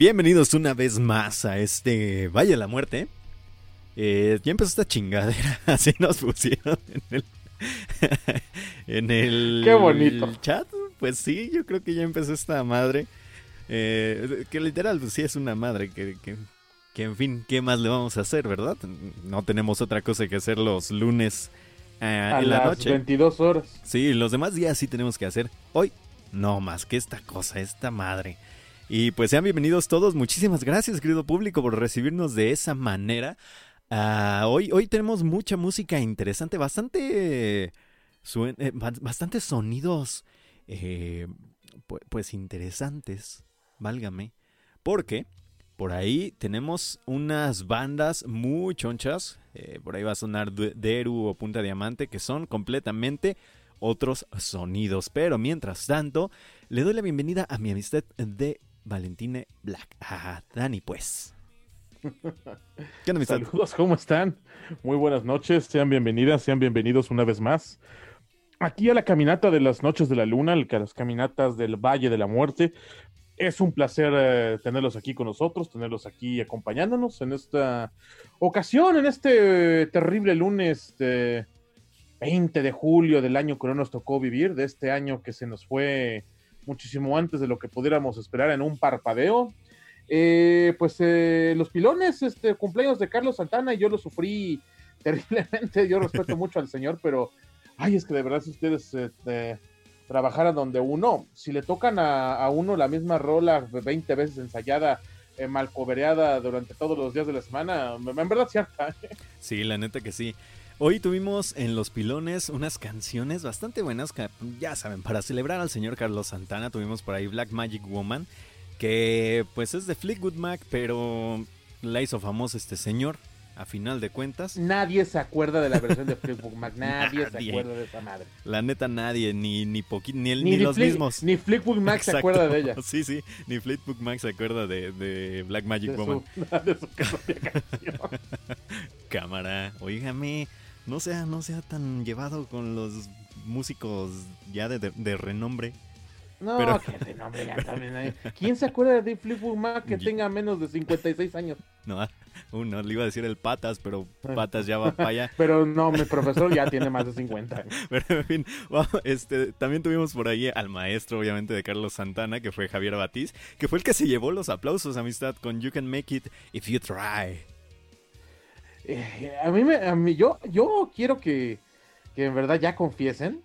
Bienvenidos una vez más a este Valle de la Muerte. Eh, ya empezó esta chingadera, así nos pusieron en el, en el Qué bonito. chat. Pues sí, yo creo que ya empezó esta madre. Eh, que literal, pues sí es una madre que, que, que, en fin, ¿qué más le vamos a hacer, verdad? No tenemos otra cosa que hacer los lunes eh, A en la las noche. 22 horas. Sí, los demás días sí tenemos que hacer. Hoy, no más que esta cosa, esta madre. Y pues sean bienvenidos todos. Muchísimas gracias, querido público, por recibirnos de esa manera. Ah, hoy, hoy tenemos mucha música interesante, bastante, eh, sonidos, eh, pu- pues interesantes, válgame. Porque por ahí tenemos unas bandas muy chonchas. eh, por ahí va a sonar Deru o Punta Diamante, que son completamente otros sonidos. Pero mientras tanto, le doy la bienvenida a mi amistad de Valentine Black. Ah, Dani, pues. ¿Qué onda, amistad? Saludos, ¿cómo están? Muy buenas noches, sean bienvenidas, sean bienvenidos una vez más. Aquí a la caminata de las noches de la luna, a las caminatas del Valle de la Muerte. Es un placer eh, tenerlos aquí con nosotros, tenerlos aquí acompañándonos en esta ocasión, en este eh, terrible lunes de 20 de julio del año que no nos tocó vivir, de este año que se nos fue muchísimo antes de lo que pudiéramos esperar en un parpadeo. Eh, pues eh, los pilones, este cumpleaños de Carlos Santana, yo lo sufrí terriblemente. Yo respeto mucho al señor, pero, ay, es que de verdad si ustedes eh, trabajaran donde uno, si le tocan a, uno la misma rola 20 veces ensayada, eh, mal cobereada durante todos los días de la semana, en verdad cierta. Sí, la neta que sí. Hoy tuvimos en Los Pilones unas canciones bastante buenas, que, ya saben, para celebrar al señor Carlos Santana tuvimos por ahí Black Magic Woman, que pues es de Fleetwood Mac, pero la hizo famosa este señor, a final de cuentas. Nadie se acuerda de la versión de Fleetwood Mac, nadie, se acuerda de esa madre. La neta nadie, ni ni ni, ni, los mismos. Ni Fleetwood Mac se acuerda de ella. Sí, sí, ni Fleetwood Mac se acuerda de, de Black Magic Woman. de su propia canción. Cámara, oígame no sea, no sea tan llevado con los músicos ya de, renombre. No, Pero... que renombre ya también. ¿Quién se acuerda de Fleetwood Mac que tenga menos de 56 años? No, uno le iba a decir el Patas, pero Patas ya va para allá. Pero no, mi profesor ya tiene más de 50 años. Pero en fin, este, también tuvimos por ahí al maestro, obviamente, de Carlos Santana, que fue Javier Batiz, que fue el que se llevó los aplausos, amistad, con You Can Make It If You Try. Eh, a mí, me, a mí yo, yo quiero que, que en verdad ya confiesen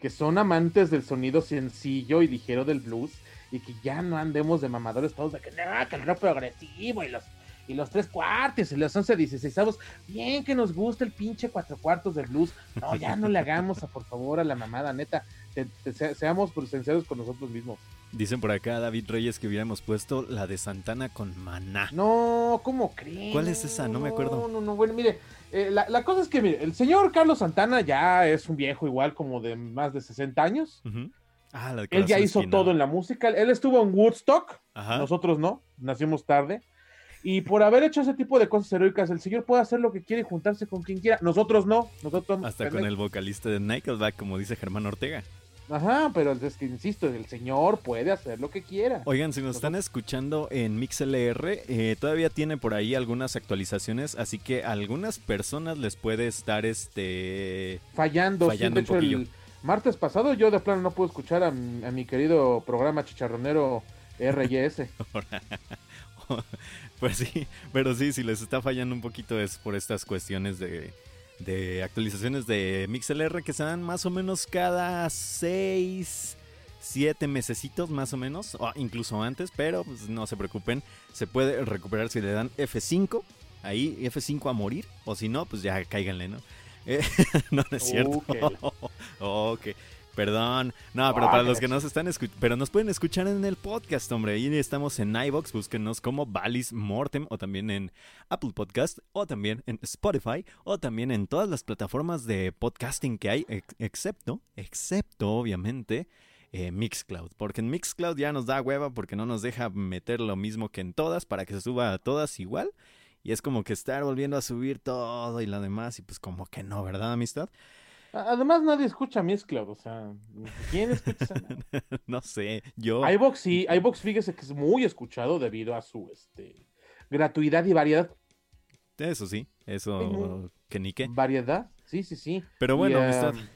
que son amantes del sonido sencillo y ligero del blues y que ya no andemos de mamadores todos de que no, que rock progresivo y los y los tres cuartos y los once dieciséisavos, bien que nos gusta el pinche cuatro cuartos del blues, no, ya no le hagamos a por favor a la mamada, neta, seamos sinceros con nosotros mismos. Dicen por acá David Reyes que hubiéramos puesto la de Santana con Maná. No, ¿cómo creen? ¿Cuál es esa? No me acuerdo. No, no, no. Bueno, mire, eh, la, cosa es que, mire, el señor Carlos Santana ya es un viejo igual como de más de 60 años. ah, la Él ya hizo todo en la música. Él estuvo en Woodstock. Nosotros no, nacimos tarde. Y por haber hecho ese tipo de cosas heroicas, el señor puede hacer lo que quiere y juntarse con quien quiera. Nosotros no. Nosotros Hasta con el vocalista de Nickelback, como dice Germán Ortega. Ajá, pero es que insisto, el señor puede hacer lo que quiera. Oigan, si nos están escuchando en MixLR, eh, todavía tiene por ahí algunas actualizaciones, así que a algunas personas les puede estar este fallando. fallando el martes pasado yo de plano no pude escuchar a, mi querido programa chicharronero RYS. pues sí, pero sí, si les está fallando un poquito es por estas cuestiones de de actualizaciones de MixLR que se dan más o menos cada 6, 7 mesecitos más o menos, o incluso antes, pero pues, no se preocupen, se puede recuperar si le dan F5, ahí F5 a morir, o si no, pues ya cáiganle, ¿no? Eh, no, es cierto. ok. Perdón. No, pero para los que nos están escuchando, pero nos pueden escuchar en el podcast, hombre. Ahí estamos en iBox, búsquenos como Valis Mortem o también en Apple Podcast o también en Spotify o también en todas las plataformas de podcasting que hay, excepto, excepto obviamente eh, Mixcloud, porque en Mixcloud ya nos da hueva porque no nos deja meter lo mismo que en todas para que se suba a todas igual. Y es como que estar volviendo a subir todo y lo demás y pues como que no, ¿verdad, amistad? Además, nadie escucha Mixcloud, o sea, ¿quién escucha? no sé, yo. iBox sí, iBox fíjese que es muy escuchado debido a su este gratuidad y variedad. Eso sí, eso que ni qué. Variedad, sí, sí, sí. Pero bueno,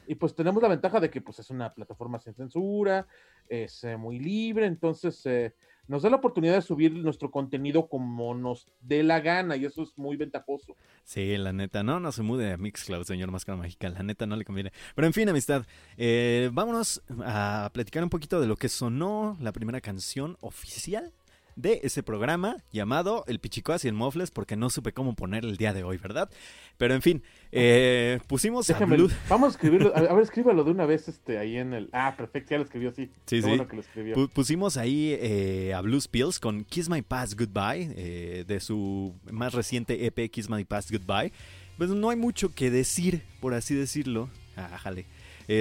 y, pues tenemos la ventaja de que pues es una plataforma sin censura, es eh, muy libre, entonces eh, nos da la oportunidad de subir nuestro contenido como nos dé la gana y eso es muy ventajoso. Sí, la neta, no, no se mude a Mixcloud, señor Máscara Mágica, la neta no le conviene. Pero en fin, amistad, eh, vámonos a platicar un poquito de lo que sonó la primera canción oficial de ese programa llamado El Pichicoas y el Mofles, porque no supe cómo poner el día de hoy, ¿verdad? Pero en fin, eh, pusimos Déjame, Vamos a escribirlo, a, ver, escríbalo de una vez este, ahí en el... Ah, perfecto, ya lo escribió, sí. Sí, sí. Bueno que lo escribió. Pusimos ahí eh, a Blues Pills con Kiss My Past Goodbye, eh, de su más reciente EP Kiss My Past Goodbye. Pues no hay mucho que decir, por así decirlo. Ah, jale.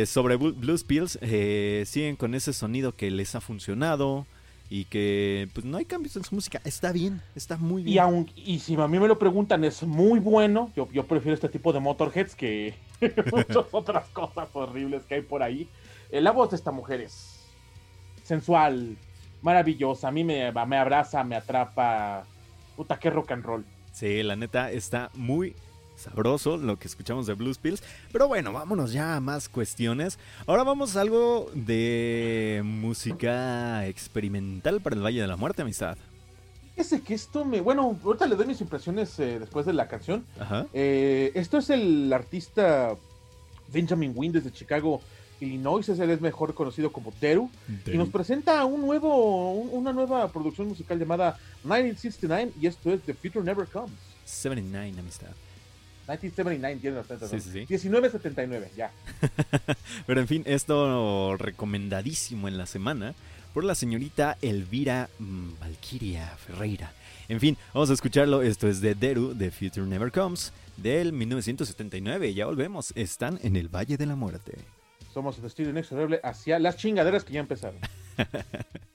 sobre Blues Pills, siguen con ese sonido que les ha funcionado y que pues no hay cambios en su música. Está bien, está muy bien. Y, aun, y si a mí me lo preguntan, es muy bueno. Yo, yo prefiero este tipo de Motorheads que muchas otras cosas horribles que hay por ahí. Eh, la voz de esta mujer es sensual, maravillosa. A mí me, me abraza, me atrapa. Puta, qué rock and roll. Sí, la neta está muy sabroso lo que escuchamos de Blues Pills. Pero bueno, vámonos ya a más cuestiones. Ahora vamos a algo de música experimental para el Valle de la Muerte, amistad. Ese que esto me. Bueno, ahorita le doy mis impresiones eh, después de la canción. Ajá. Eh, esto es el artista Benjamin Wynn desde Chicago, Illinois. Es, él es mejor conocido como Teru. Y nos presenta un nuevo, un- una nueva producción musical llamada 1969. Y esto es The Future Never Comes. 79, amistad. 1979, tiene Sí, sí, sí. 1979, ya. Pero en fin, esto recomendadísimo en la semana por la señorita Elvira mm, Valkyria Ferreira. En fin, vamos a escucharlo. Esto es de Deru, The Future Never Comes, del 1979. Ya volvemos. Están en el Valle de la Muerte. Somos el destino inexorable hacia las chingaderas que ya empezaron.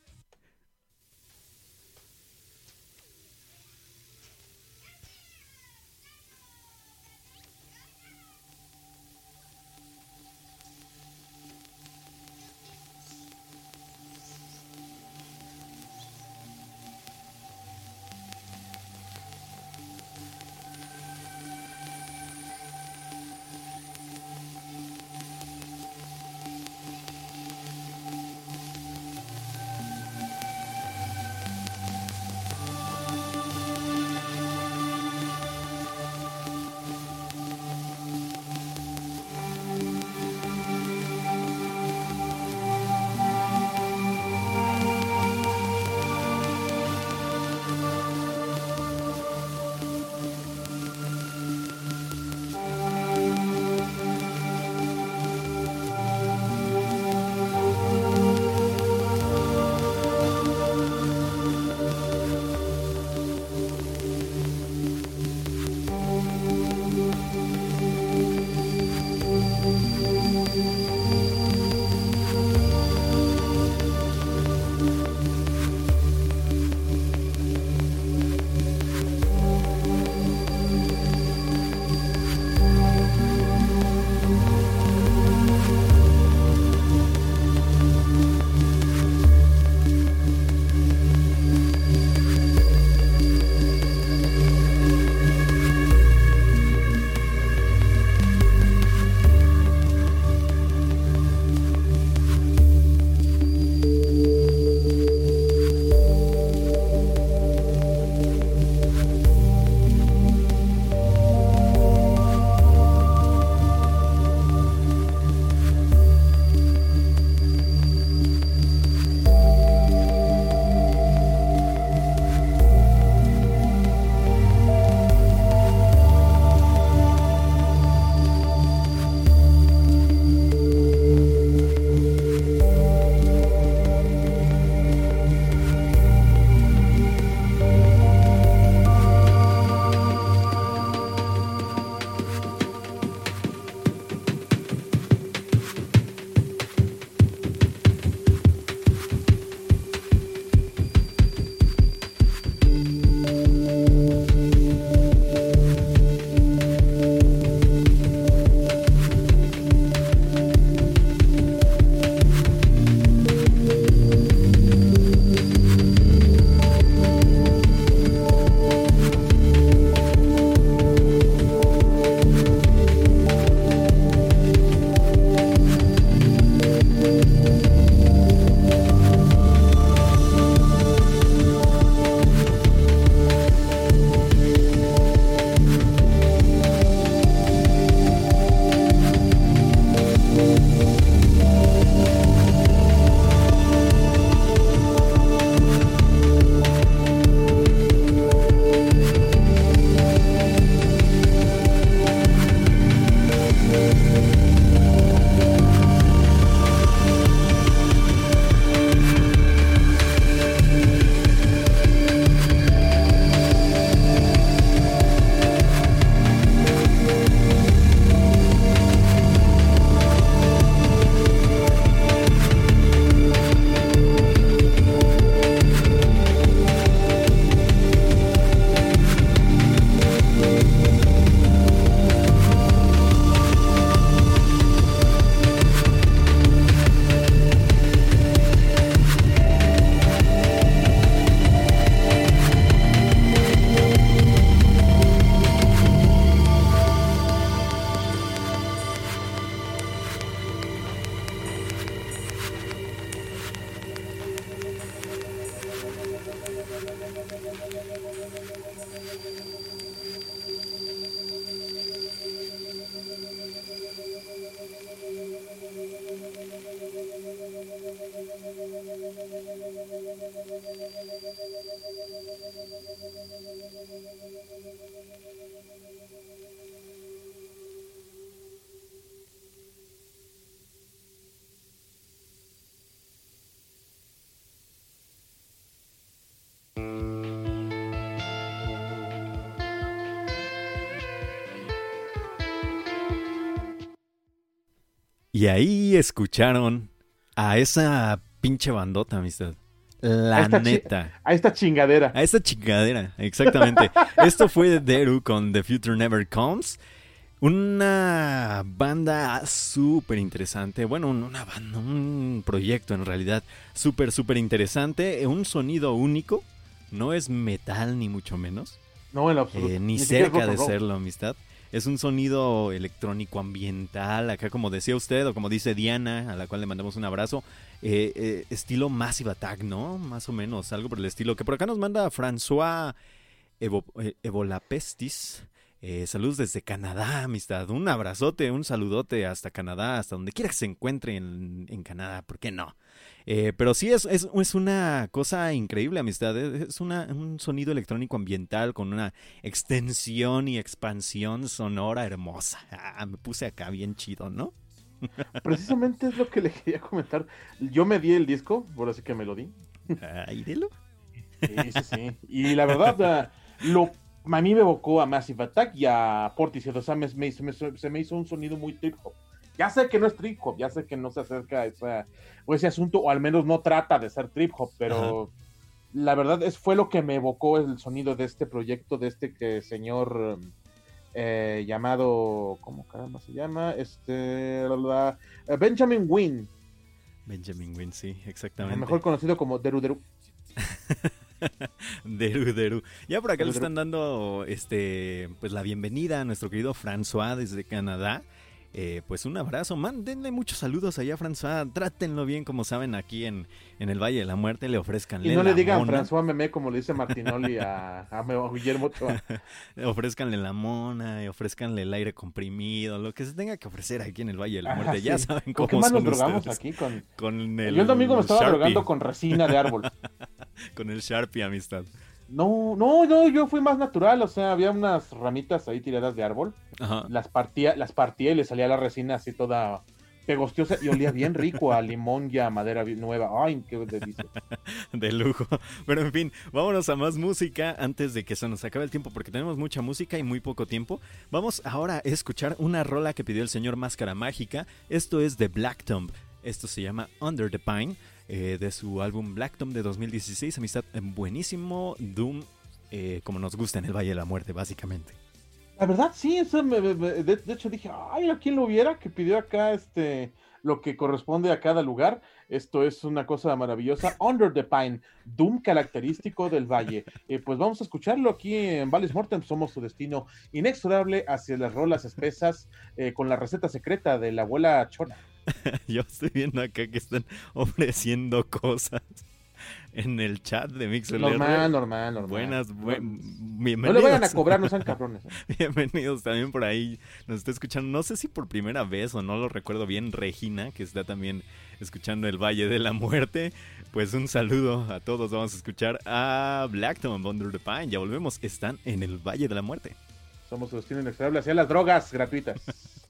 Y ahí escucharon a esa pinche bandota, amistad. La A esta neta. A esta chingadera. A esa chingadera, exactamente. Esto fue Deru con The Future Never Comes. Una banda súper interesante. Bueno, un- una banda, un proyecto en realidad súper, súper interesante. Un sonido único. No es metal ni mucho menos. No, en lo absoluto. Eh, ni cerca de serlo, amistad. Es un sonido electrónico ambiental, acá como decía usted, o como dice Diana, a la cual le mandamos un abrazo, eh, eh, estilo Massive Attack, ¿no? Más o menos, algo por el estilo. Que por acá nos manda François eh, Evolapestis. Saludos desde Canadá, amistad. Un abrazote, un saludote hasta Canadá, hasta donde quiera que se encuentre en, en Canadá, ¿por qué no? Eh, pero sí es, es, es una cosa increíble, amistad. Es es una, un sonido electrónico ambiental con una extensión y expansión sonora hermosa. Ah, me puse acá bien chido, ¿no? Precisamente es lo que le quería comentar. Yo me di el disco, por así que me lo di. Ay, dilo. Sí, sí, sí. Y la verdad, lo, a mí me evocó a Massive Attack y a Portishead. O sea, me, me- se, me, se me hizo un sonido muy trip hop. Ya sé que no es trip hop, ya sé que no se acerca a esa, o ese asunto, o al menos no trata de ser trip hop, pero la verdad es, fue lo que me evocó el sonido de este proyecto, de este que señor eh, llamado, ¿cómo caramba se llama? Este, la- eh, Benjamin Wynn, Benjamin Wynn, sí, exactamente. mejor conocido como Deru Deru. Deru, Deru. Ya por acá le Deru, Deru. están dando este, pues la bienvenida a nuestro querido François desde Canadá. Eh, pues un abrazo, mándenle muchos saludos allá, François. Trátenlo bien, como saben, aquí en, en el Valle de la Muerte. Le ofrezcan Y no le digan François Memé como le dice Martinoli a, a Guillermo Ochoa. Ofrezcanle la mona, y ofrezcanle el aire comprimido, lo que se tenga que ofrecer aquí en el Valle de la Muerte. Ya sí. saben ¿Con cómo qué más nos son drogamos ustedes. aquí? Con... Con el Yo el domingo me estaba Sharpie, drogando con resina de árbol. con el Sharpie, amistad. No, no, no, yo fui más natural, o sea, había unas ramitas ahí tiradas de árbol, Ajá. las partía, las partía y le salía la resina así toda pegostiosa y olía bien rico a limón y a madera nueva. Ay, qué delicia. De lujo. Pero en fin, vámonos a más música antes de que se nos acabe el tiempo porque tenemos mucha música y muy poco tiempo. Vamos ahora a escuchar una rola que pidió el señor Máscara Mágica. Esto es de Black Tomb. Esto se llama Under the Pine eh, de su álbum Black Tomb de 2016. Amistad, eh, buenísimo Doom eh, como nos gusta en el Valle de la Muerte, básicamente. La verdad, sí, eso me- me- me- de, de hecho dije, ay, ¿a quién lo hubiera que pidió acá este lo que corresponde a cada lugar? Esto es una cosa maravillosa. Under the Pine, Doom característico del valle. Eh, pues vamos a escucharlo aquí en Valles Mortem. Somos su destino inexorable hacia las rolas espesas eh, con la receta secreta de la abuela Chona. Yo estoy viendo acá que están ofreciendo cosas en el chat de Mixer. Normal, normal, normal. Buenas, buen, No bienvenidos. le vayan a cobrar, no sean cabrones. ¿eh? Bienvenidos también por ahí. Nos está escuchando, no sé si por primera vez o no lo recuerdo bien, Regina, que está también escuchando el Valle de la Muerte. Pues un saludo a todos. Vamos a escuchar a Blackton Under the Pine. Ya volvemos. Están en el Valle de la Muerte. Somos su destino inexorable hacia las drogas gratuitas.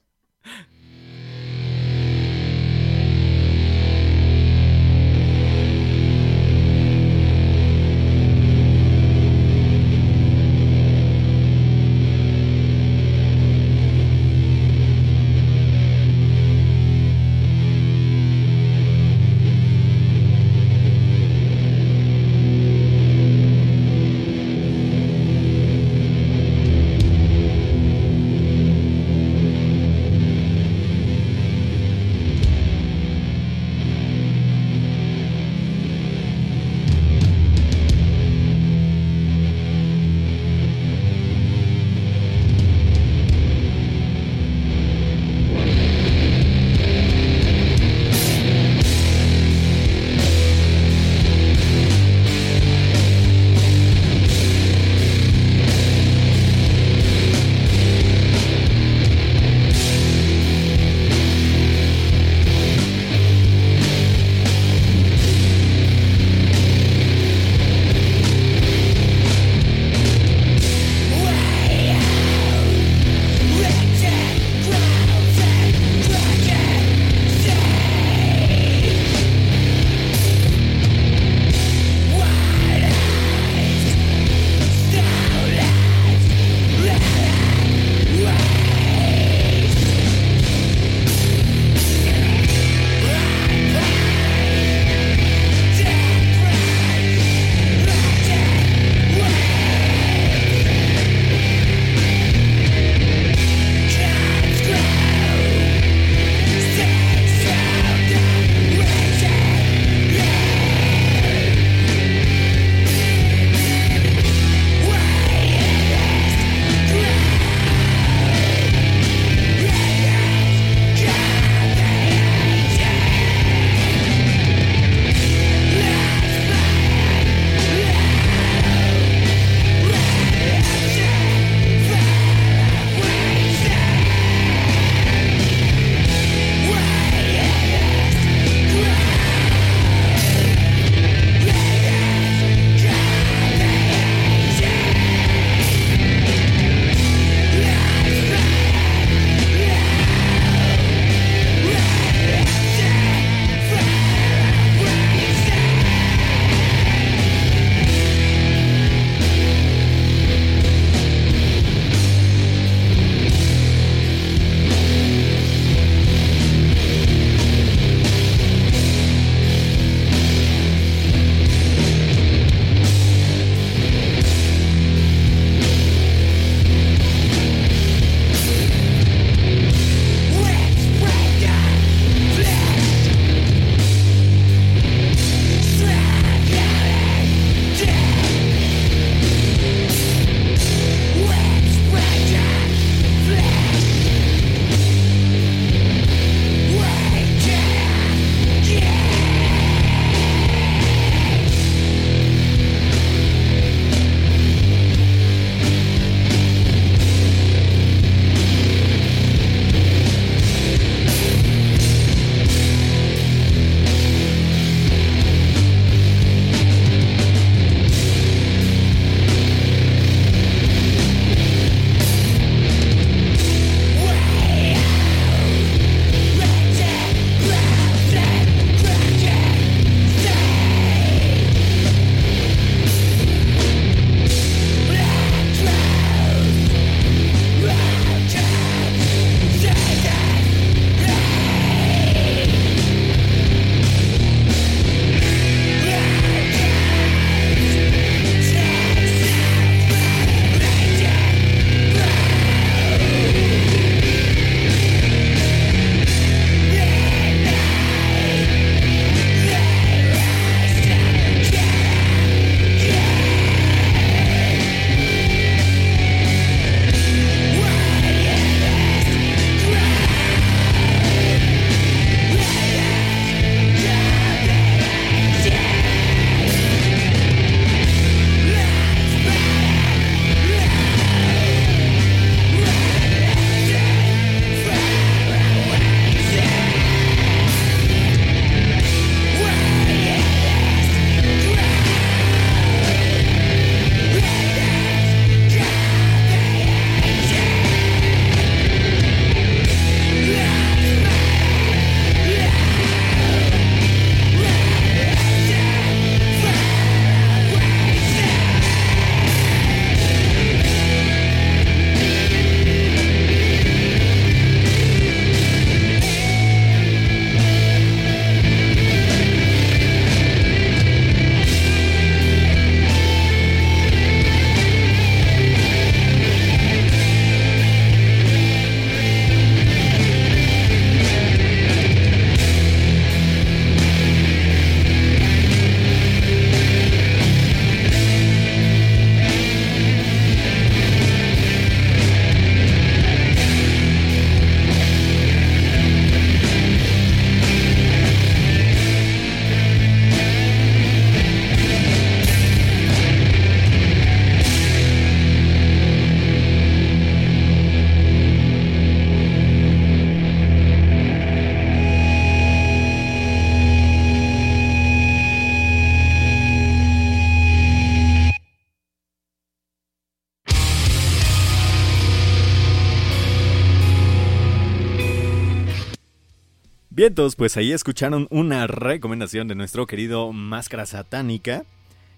Pues ahí escucharon una recomendación de nuestro querido Máscara Satánica.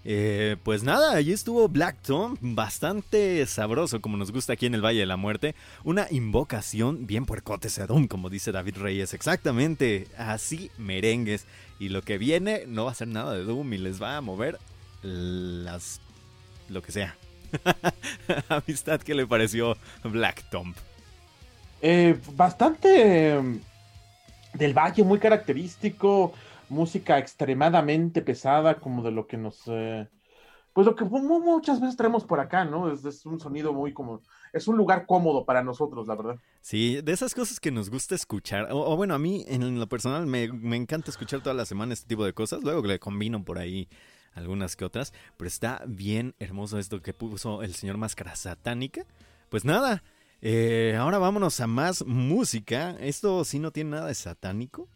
Eh, pues nada, allí estuvo Black Tom, bastante sabroso como nos gusta aquí en el Valle de la Muerte. Una invocación bien puercote sedum, como dice David Reyes. Exactamente, así merengues. Y lo que viene no va a ser nada de Doom y les va a mover las... lo que sea. Amistad, ¿qué le pareció Black Tom? Eh, bastante del valle, muy característico, música extremadamente pesada, como de lo que nos, eh, pues lo que muchas veces traemos por acá, ¿no? Es, un sonido muy como, es un lugar cómodo para nosotros, la verdad. Sí, de esas cosas que nos gusta escuchar, o, bueno, a mí en lo personal me, me, encanta escuchar toda la semana este tipo de cosas, luego le combino por ahí algunas que otras, pero está bien hermoso esto que puso el señor Máscara Satánica. Pues nada, eh, ahora vámonos a más música. Esto sí no tiene nada de satánico.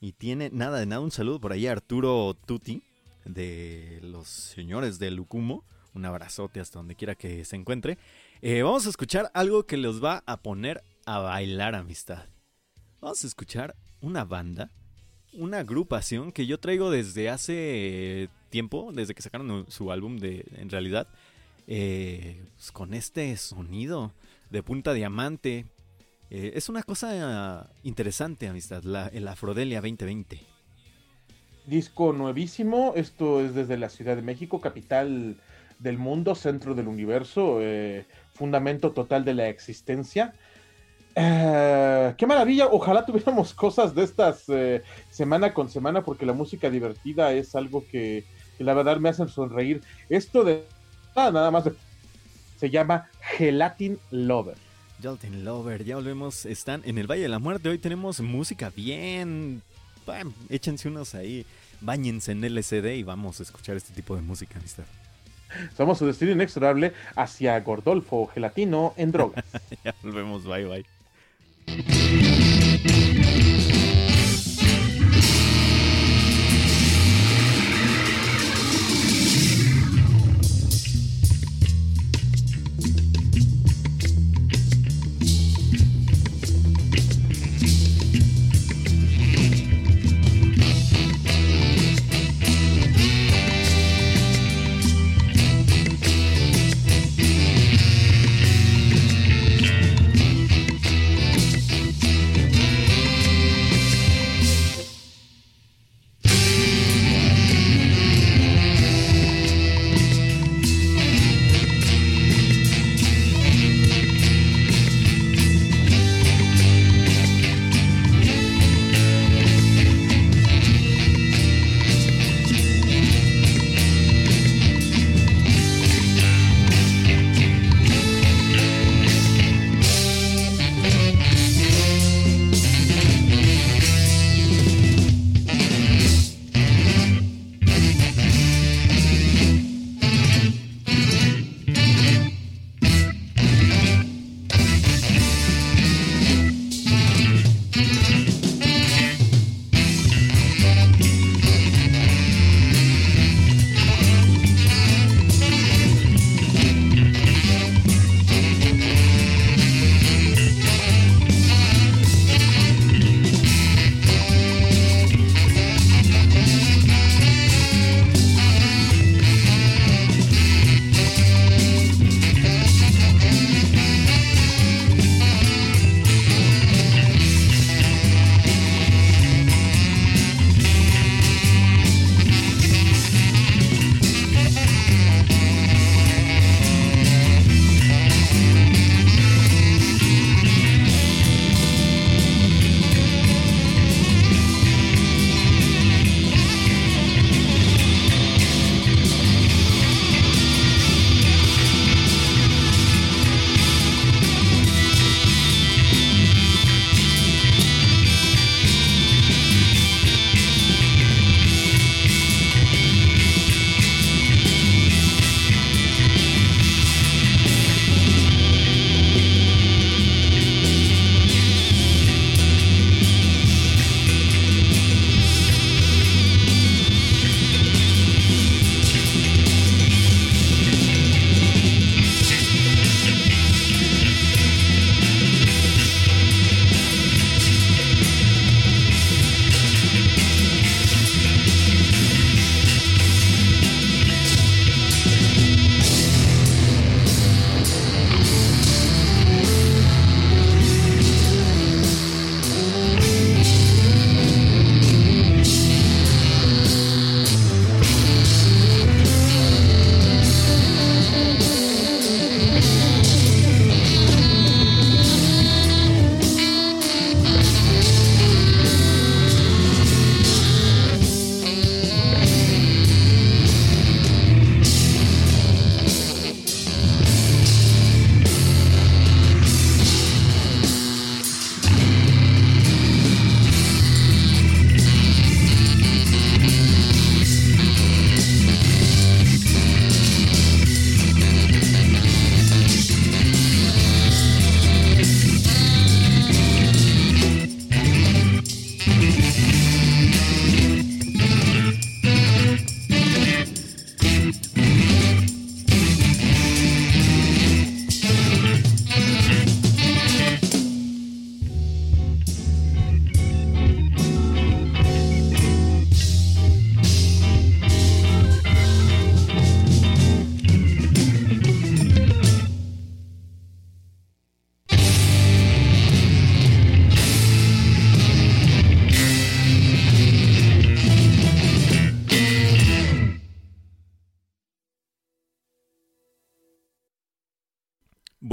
Y tiene nada de nada. Un saludo por ahí a Arturo Tuti de los señores de Lucumo. Un abrazote hasta donde quiera que se encuentre. Eh, vamos a escuchar algo que los va a poner a bailar amistad. Vamos a escuchar una banda, una agrupación que yo traigo desde hace tiempo, desde que sacaron su álbum de en realidad, eh, pues con este sonido de punta diamante. Eh, es una cosa interesante, amistad, la, el Afrodelia 2020. Disco nuevísimo, esto es desde la Ciudad de México, capital del mundo, centro del universo, eh, fundamento total de la existencia. Eh, qué maravilla, ojalá tuviéramos cosas de estas semana con semana, porque la música divertida es algo que, que la verdad me hace sonreír. Esto de nada más de se llama Gelatin Lover. Gelatin Lover, ya volvemos, están en el Valle de la Muerte. Hoy tenemos música bien. échense unos ahí, bañense en LCD y vamos a escuchar este tipo de música, amistad. Somos su destino inexorable hacia Gordolfo Gelatino en drogas. ya volvemos, bye bye.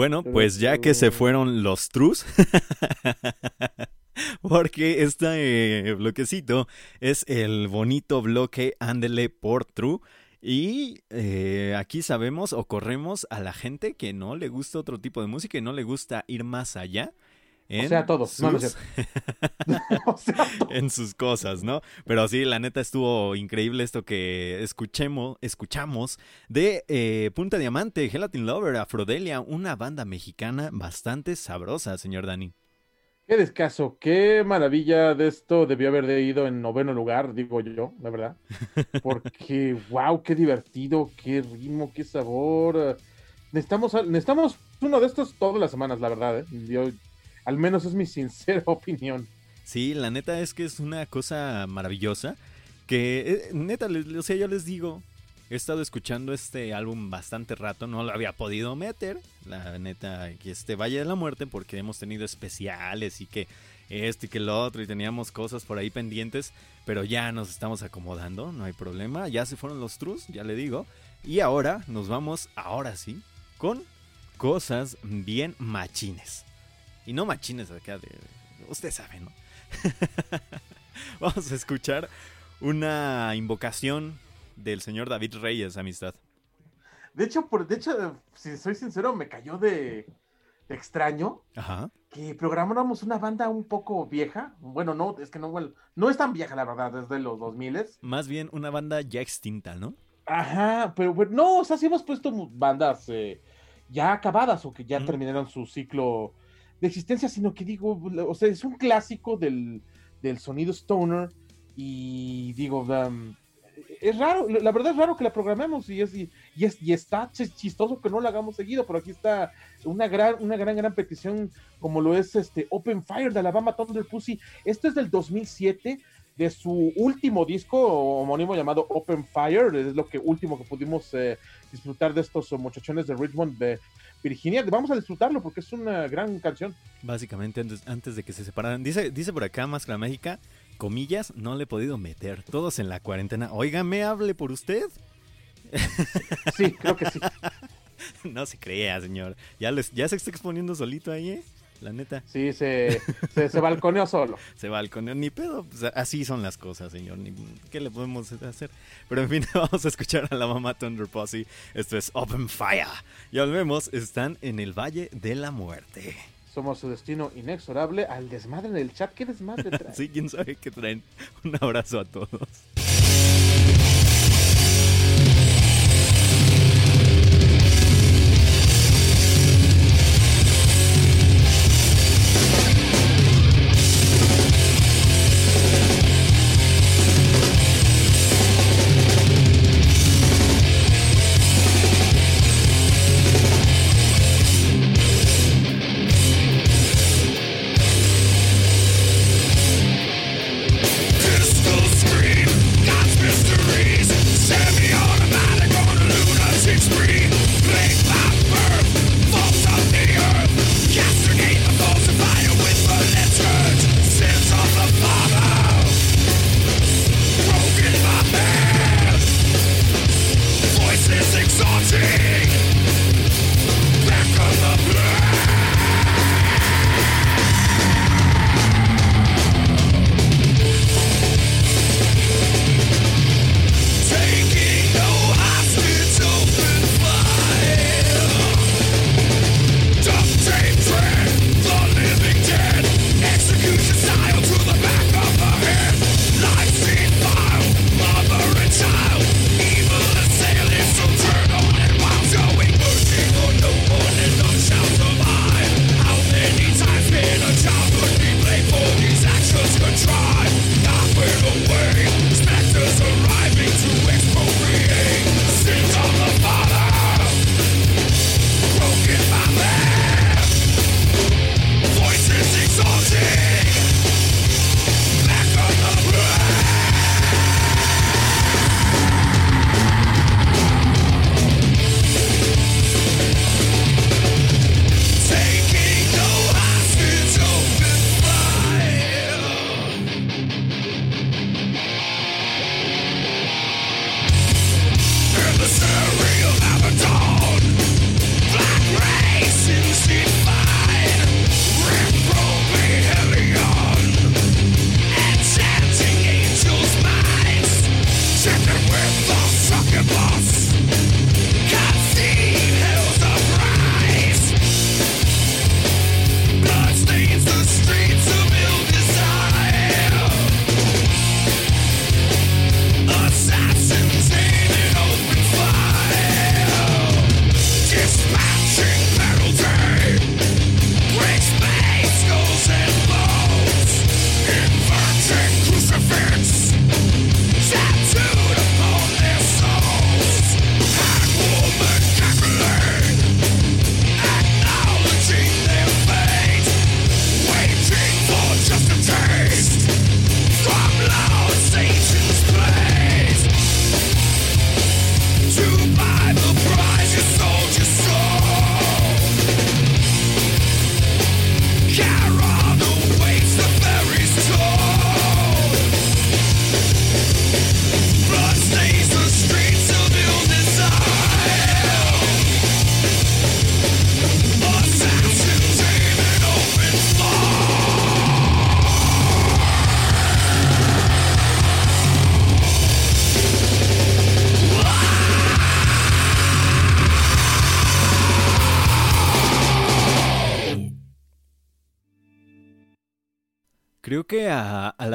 Bueno, pues ya que se fueron los trus, porque este bloquecito es el bonito bloque Ándele por True. Y eh, aquí sabemos o corremos a la gente que no le gusta otro tipo de música y no le gusta ir más allá. En o sea, todos. en sus cosas, ¿no? Pero sí, la neta estuvo increíble esto que escuchemos, escuchamos de eh, Punta Diamante, Gelatin Lover, Afrodelia, una banda mexicana bastante sabrosa, señor Dani. Qué descaso, qué maravilla de esto debió haber ido en noveno lugar, digo yo, la verdad. Porque, wow, qué divertido, qué ritmo, qué sabor. Necesitamos, necesitamos uno de estos todas las semanas, la verdad. ¿eh? Yo, al menos es mi sincera opinión. Sí, la neta es que es una cosa maravillosa. Que, eh, neta, o sea, yo les digo, He estado escuchando este álbum bastante rato, no lo había podido meter, la neta, que este Valle de la Muerte, porque hemos tenido especiales y que este y que el otro, y teníamos cosas por ahí pendientes, pero ya nos estamos acomodando, no hay problema, ya se fueron los trus, ya le digo, y ahora nos vamos, ahora sí, con cosas bien machines. Y no machines acá de... Usted sabe, ¿no? Vamos a escuchar una invocación del señor David Reyes, amistad. De hecho, por, de hecho, si soy sincero, me cayó de, extraño que programáramos una banda un poco vieja. Bueno, no, es que no, no es tan vieja, la verdad, desde los 2000 Más bien una banda ya extinta, ¿no? Ajá, pero bueno, no, o sea, sí hemos puesto bandas eh, ya acabadas o que ya terminaron su ciclo de existencia, sino que digo, o sea, es un clásico del, del sonido stoner y digo, um, es raro, la verdad es raro que la programemos y, es, y, es, y está chistoso que no la hagamos seguido, pero aquí está una gran, una gran, gran petición como lo es este Open Fire de Alabama Thunder Pussy. Esto es del 2007 de su último disco homónimo llamado Open Fire, es lo que último que pudimos eh, disfrutar de estos muchachones de Richmond de Virginia. Vamos a disfrutarlo porque es una gran canción. Básicamente antes, antes de que se separaran. Dice, dice por acá Máscara Mágica comillas, no le he podido meter. Todos en la cuarentena. me hable por usted. Sí, creo que sí. no se crea, señor. Ya, les, ya se está exponiendo solito ahí, ¿eh? La neta. Sí, se, se, balconeó solo. se balconeó, ni pedo. Pues, así son las cosas, señor. Ni, ¿Qué le podemos hacer? Pero en fin, vamos a escuchar a la mamá Thunder Posse. Esto es Open Fire. Ya volvemos, están en el Valle de la Muerte. Somos su destino inexorable al desmadre en el chat. ¿Qué desmadre trae? sí, quién sabe qué traen. Un abrazo a todos.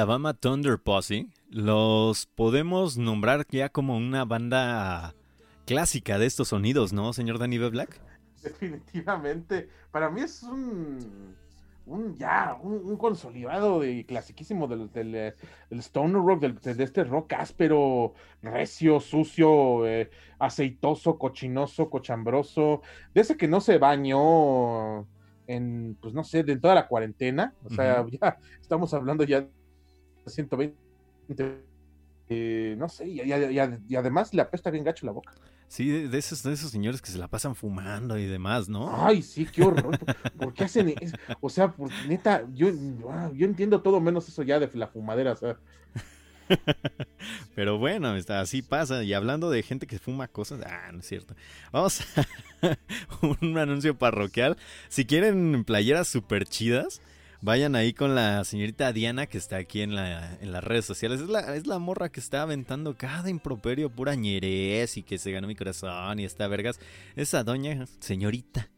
Alabama Thunder Posse los podemos nombrar ya como una banda clásica de estos sonidos, ¿no, señor Danny B. Black? Definitivamente. Para mí es un, un ya, un, consolidado y clasiquísimo del, del, Stone Rock, de este rock áspero, recio, sucio, eh, aceitoso, cochinoso, cochambroso, de ese que no se bañó en, pues no sé, de toda la cuarentena. O sea, ya estamos hablando ya de 120 eh, no sé, y, y, además le apesta bien gacho la boca. Sí, de esos, de esos señores que se la pasan fumando y demás, ¿no? Ay, sí, qué horror. ¿Por qué hacen eso? O sea, por, neta, yo, ah, yo entiendo todo menos eso ya de la fumadera, o sea. Pero bueno, así pasa. Y hablando de gente que fuma cosas, ah, no es cierto. Vamos a un anuncio parroquial. Si quieren playeras super chidas, Vayan ahí con la señorita Diana que está aquí en, la, en las redes sociales. Es la, es la morra que está aventando cada improperio pura ñerez y que se ganó mi corazón y está vergas. Esa doña, señorita,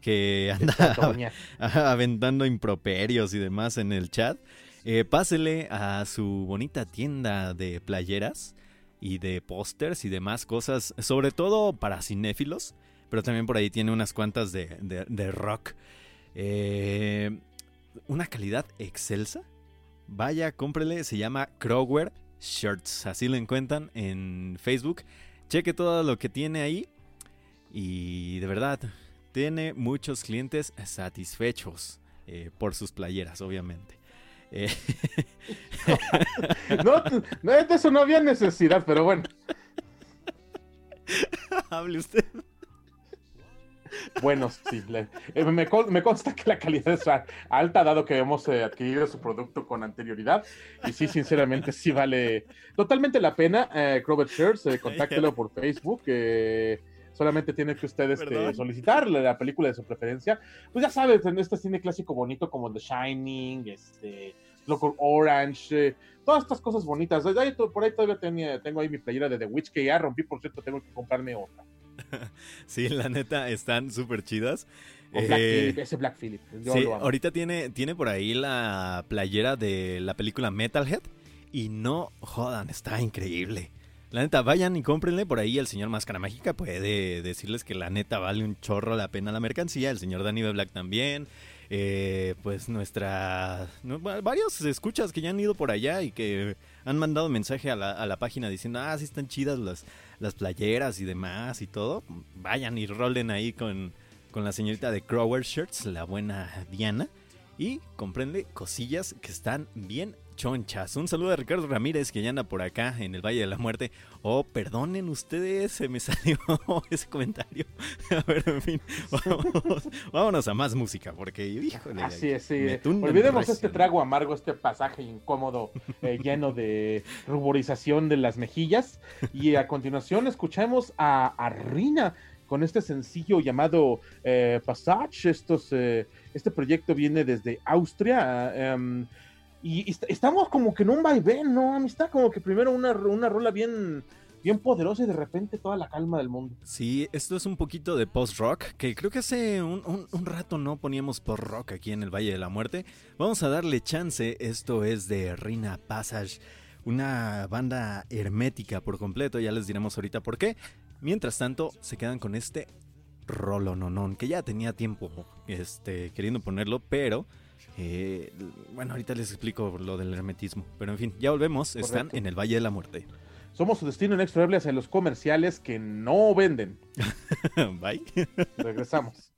que anda aventando improperios y demás en el chat. Eh, pásele a su bonita tienda de playeras y de pósters y demás cosas, sobre todo para cinéfilos, pero también por ahí tiene unas cuantas de, de, de rock. Eh, una calidad excelsa. Vaya, cómprele, se llama Crower Shirts. Así lo encuentran en Facebook. Cheque todo lo que tiene ahí. Y de verdad, tiene muchos clientes satisfechos eh, por sus playeras, obviamente. Eh, no, de eso no había necesidad, pero bueno. Hable usted. Bueno, sí. Eh, me, consta que la calidad es alta, dado que hemos eh, adquirido su producto con anterioridad. Y sí, sinceramente, sí vale totalmente la pena. Eh, Shirts, eh, contáctelo por Facebook. solamente tiene que usted este, solicitarle la película de su preferencia. Pues ya sabes, en este cine clásico bonito como The Shining, este, Local Orange, todas estas cosas bonitas. por ahí todavía tenía, tengo ahí mi playera de The Witch que ya rompí, por cierto, tengo que comprarme otra. sí, la neta, están súper chidas. Eh, ese Black Phillip. sí, ahorita tiene, tiene por ahí la playera de la película Metalhead. Y no jodan, está increíble. La neta, vayan y cómprenle por ahí. El señor Máscara Mágica puede decirles que la neta vale un chorro la pena la mercancía. El señor Danny Black también. Eh, pues nuestra. varios escuchas que ya han ido por allá y que han mandado mensaje a la, a la página diciendo: Ah, sí están chidas las, las playeras y demás y todo, vayan y rolen ahí con, con la señorita de Crower Shirts, la buena Diana, y comprende cosillas que están bien chonchas. Un saludo a Ricardo Ramírez que ya anda por acá en el Valle de la Muerte. Oh, perdonen ustedes, se me salió ese comentario. A ver, en fin, vámonos, a más música porque, híjole. Así es, sí. Olvidemos este trago amargo, este pasaje incómodo eh, lleno de ruborización de las mejillas. Y a continuación escuchamos a, a Rina con este sencillo llamado eh, Passage. Estos, eh, este proyecto viene desde Austria. Em, y, estamos como que en un vaivén, ¿no? Amistad, como que primero una, una rola bien, bien poderosa y de repente toda la calma del mundo. Sí, esto es un poquito de post-rock, que creo que hace un, un, rato no poníamos post-rock aquí en el Valle de la Muerte. Vamos a darle chance, esto es de Rina Passage, una banda hermética por completo, ya les diremos ahorita por qué. Mientras tanto, se quedan con este rolononón, que ya tenía tiempo este, queriendo ponerlo, pero eh, bueno, ahorita les explico lo del hermetismo. Pero en fin, ya volvemos. Están en el Valle de la Muerte. Somos su destino inexorable hacia los comerciales que no venden. Bye. Regresamos.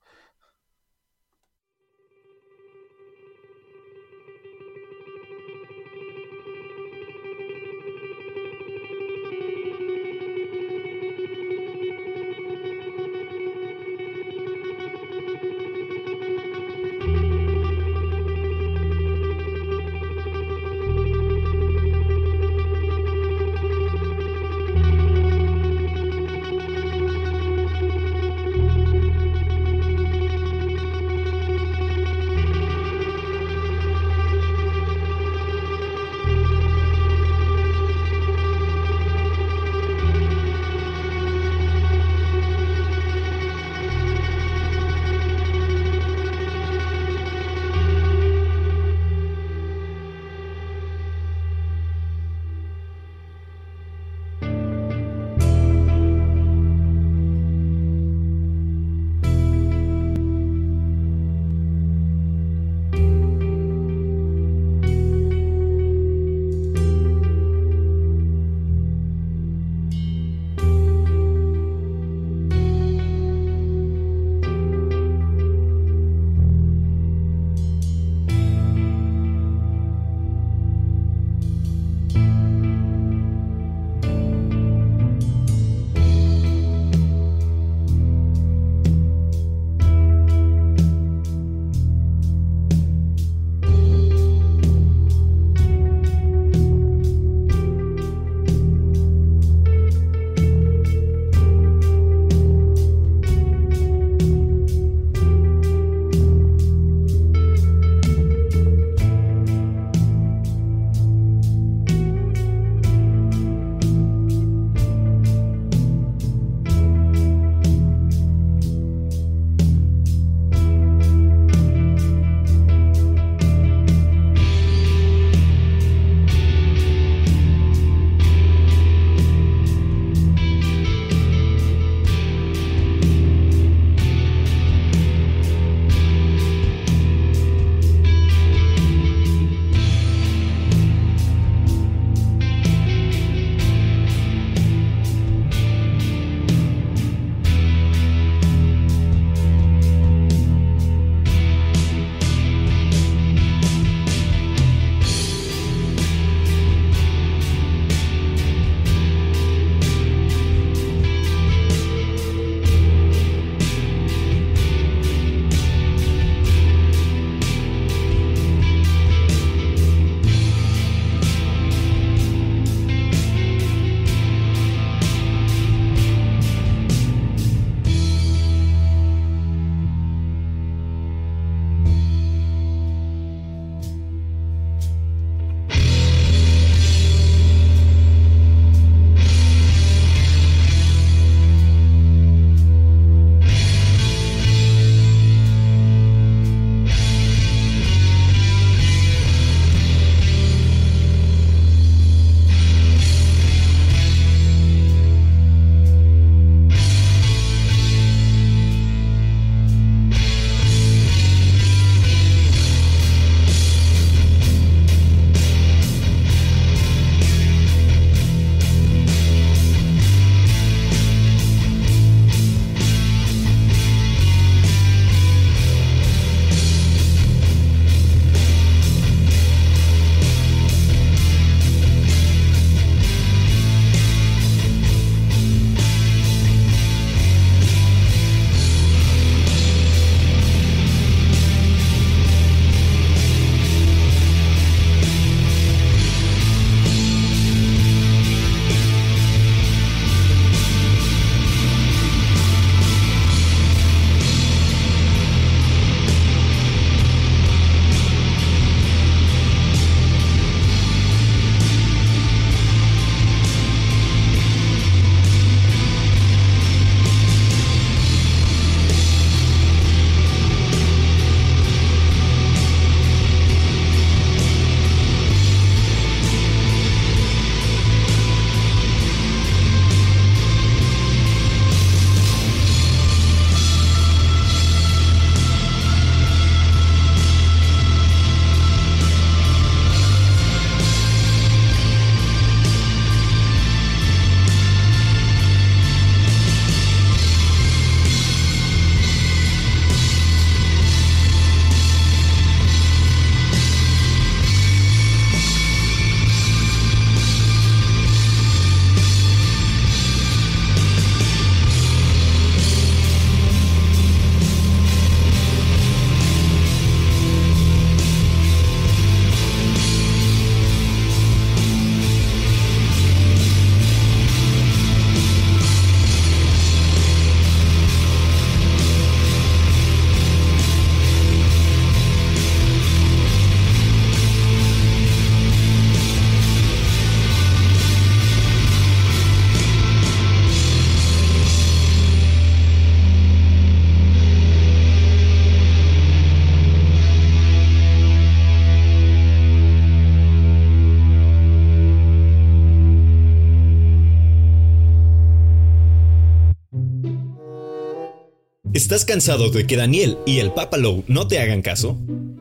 ¿Estás cansado de que Daniel y el Papalow no te hagan caso?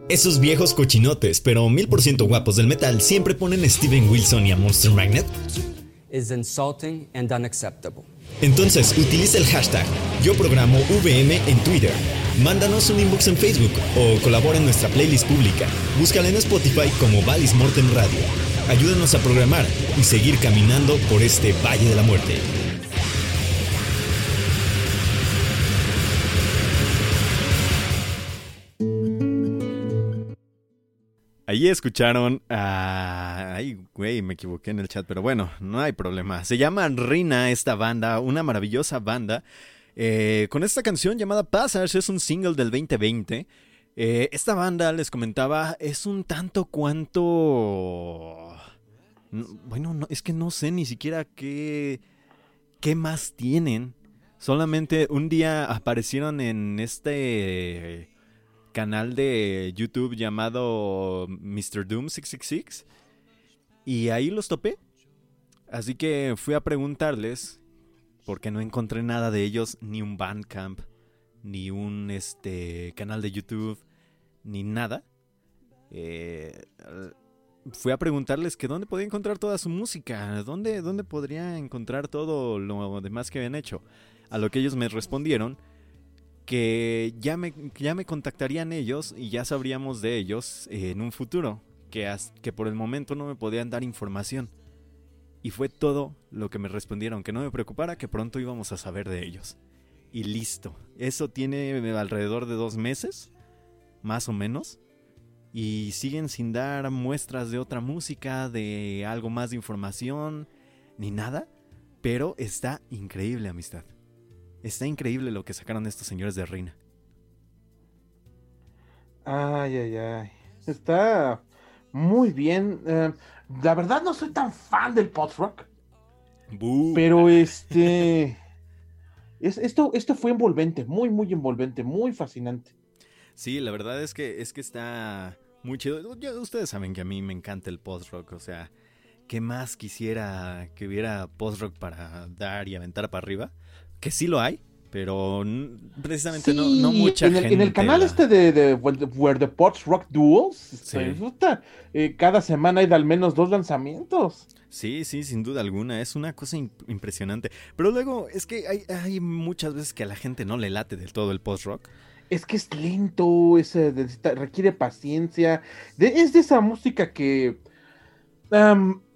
Esos viejos cochinotes, pero mil por ciento guapos del metal, siempre ponen a Steven Wilson y a Monster Magnet. Entonces, utiliza el hashtag Yo Programo VM en Twitter. Mándanos un inbox en Facebook o colabora en nuestra playlist pública. Búscala en Spotify como Valis Morten Radio. Ayúdanos a programar y seguir caminando por este Valle de la Muerte. Ahí escucharon a... Ay, güey, me equivoqué en el chat, pero bueno, no hay problema. Se llama Rina esta banda, una maravillosa banda. Eh, con esta canción llamada Passage, es un single del 2020. Eh, esta banda, les comentaba, es un tanto cuanto... Bueno, no, es que no sé ni siquiera qué, qué más tienen. Solamente un día aparecieron en este canal de YouTube llamado Mr. Doom 666 y ahí los topé. Así que fui a preguntarles porque no encontré nada de ellos, ni un Bandcamp, ni un este canal de YouTube, ni nada. Eh, fui a preguntarles que dónde podía encontrar toda su música, dónde, dónde podría encontrar todo lo demás que habían hecho. A lo que ellos me respondieron que ya me, ya me contactarían ellos y ya sabríamos de ellos en un futuro, que, que por el momento no me podían dar información. Y fue todo lo que me respondieron, que no me preocupara, que pronto íbamos a saber de ellos. Y listo. Eso tiene alrededor de dos meses, más o menos. Y siguen sin dar muestras de otra música, de algo más de información, ni nada. Pero está increíble, amistad. Está increíble lo que sacaron estos señores de Reina. Ay, ay, ay. Está muy bien. Eh, la verdad no soy tan fan del post-rock. Pero este... esto, esto fue envolvente, muy, muy envolvente, muy fascinante. Sí, la verdad es que, es que está muy chido. ustedes saben que a mí me encanta el post-rock, o sea, ¿qué más quisiera que hubiera post-rock para dar y aventar para arriba? Que sí lo hay, pero precisamente no, no, mucha en el, gente. En el canal este de, Where the Pots Rock Duels, eh, cada semana hay de al menos dos lanzamientos. Sí, sí, sin duda alguna, es una cosa impresionante. Pero luego es que hay, hay, muchas veces que a la gente no le late del todo el post-rock. Es que es lento, es, eh, requiere paciencia. es de esa música que...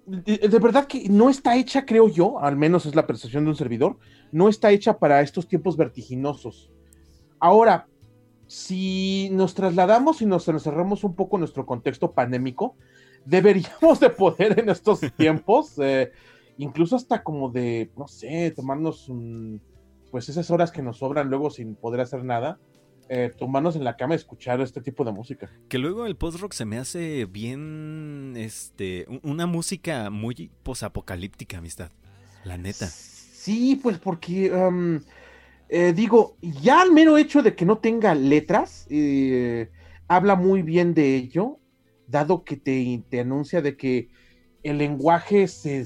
de verdad que no está hecha, creo yo, al menos es la percepción de un servidor, no está hecha para estos tiempos vertiginosos. Ahora, si nos trasladamos y nos encerramos un poco en nuestro contexto pandémico, deberíamos de poder en estos tiempos, eh, incluso hasta como de, no sé, tomarnos pues esas horas que nos sobran luego sin poder hacer nada, eh, tomarnos en la cama y escuchar este tipo de música. Que luego el post-rock se me hace bien, este, una música muy posapocalíptica, amistad, la neta. Sí, pues porque, eh, digo, ya al mero hecho de que no tenga letras, eh, habla muy bien de ello, dado que te, anuncia de que el lenguaje, se,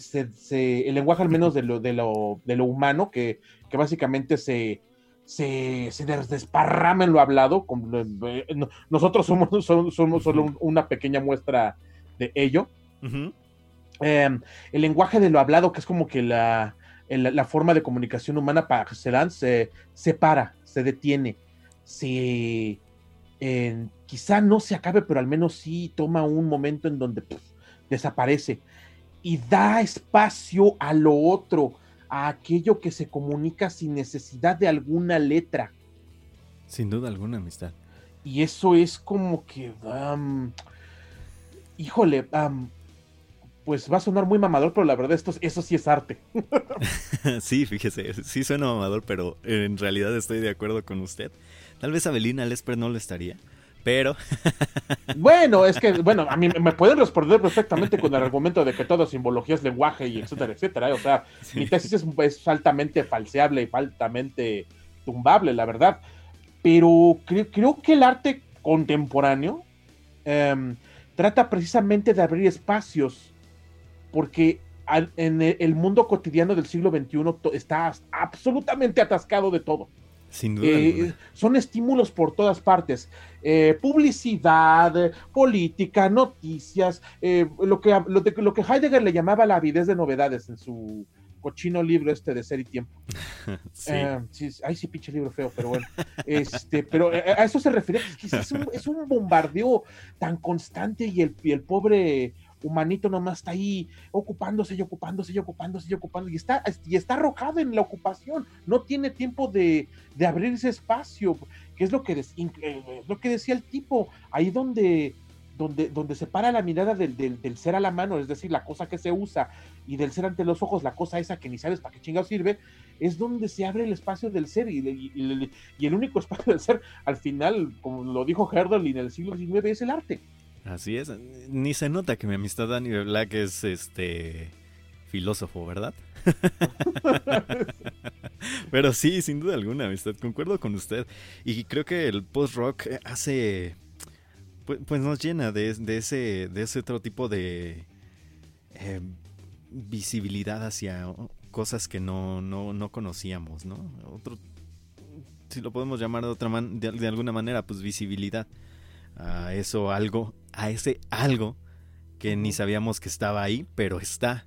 el lenguaje al menos de lo, de lo, de lo humano, que, básicamente se, se, desparrama en lo hablado. Eh, nosotros somos, somos, solo una pequeña muestra de ello. Em, el lenguaje de lo hablado, que es como que la, la, forma de comunicación humana para se se separa, se detiene, se quizá no se acabe, pero al menos sí toma un momento en donde desaparece y da espacio a lo otro, a aquello que se comunica sin necesidad de alguna letra. Sin duda alguna, amistad. Y eso es como que, híjole, pues va a sonar muy mamador, pero la verdad esto, eso sí es arte. sí, fíjese, sí suena mamador, pero en realidad estoy de acuerdo con usted. Tal vez Abelina Lesper no lo estaría, pero... bueno, es que, bueno, a mí me pueden responder perfectamente con el argumento de que todo simbología es lenguaje y etcétera, etcétera. ¿eh? O sea, mi tesis es, altamente falseable y altamente tumbable, la verdad. Pero creo, que el arte contemporáneo em, trata precisamente de abrir espacios porque en el mundo cotidiano del siglo XXI está absolutamente atascado de todo. Sin duda. son estímulos por todas partes. publicidad, política, noticias, lo, que, lo, que Heidegger le llamaba la avidez de novedades en su cochino libro este de ser y tiempo. sí. ay, sí, pinche libro feo, pero bueno. Este, pero a eso se refiere, es, un, es un bombardeo tan constante y el, y el pobre humanito nomás está ahí ocupándose y ocupándose y ocupándose y ocupándose y está, y está arrojado en la ocupación, no tiene tiempo de, de abrir ese espacio, que es lo que, eh, lo que decía el tipo, ahí donde, donde, donde se para la mirada del, del, ser a la mano, es decir, la cosa que se usa, y del ser ante los ojos, la cosa esa que ni sabes para qué chingado sirve, es donde se abre el espacio del ser, y, y, el único espacio del ser, al final, como lo dijo Herdel en el siglo XIX, es el arte. Así es. Ni se nota que mi amistad Dani Black es este filósofo, ¿verdad? Pero sí, sin duda alguna, amistad. Concuerdo con usted. Y creo que el post-rock hace. Pues, pues, nos llena de, ese, de ese otro tipo de eh, visibilidad hacia cosas que no, no, conocíamos, ¿no? Otro, si lo podemos llamar de otra man, de alguna manera, pues visibilidad a eso algo, a ese algo que ni sabíamos que estaba ahí, pero está.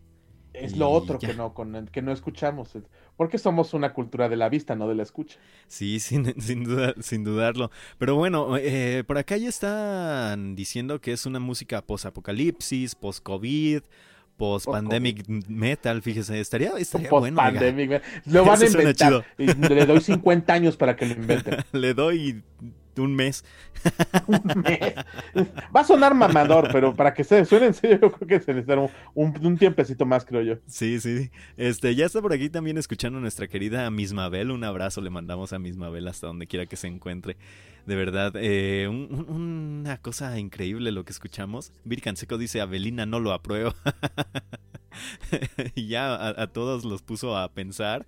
Es lo otro que no, que no escuchamos, porque somos una cultura de la vista, no de la escucha. Sí, sin, sin, sin dudarlo. Pero bueno, eh, por acá ya están diciendo que es una música post-apocalipsis, post-COVID, post-pandemic metal, fíjese, estaría, estaría bueno. Post-pandemic Lo van a inventar. Le doy 50 años para que lo inventen. Le doy un mes. un mes. Va a sonar mamador, pero para que se suene en serio, yo creo que se necesita un, un, tiempecito más, creo yo. Sí, sí. Este, ya está por aquí también escuchando a nuestra querida Mismabel. Un abrazo le mandamos a Mismabel hasta donde quiera que se encuentre. De verdad, eh, una cosa increíble lo que escuchamos. Virkan Seco dice, Avelina no lo apruebo. y ya a todos los puso a pensar.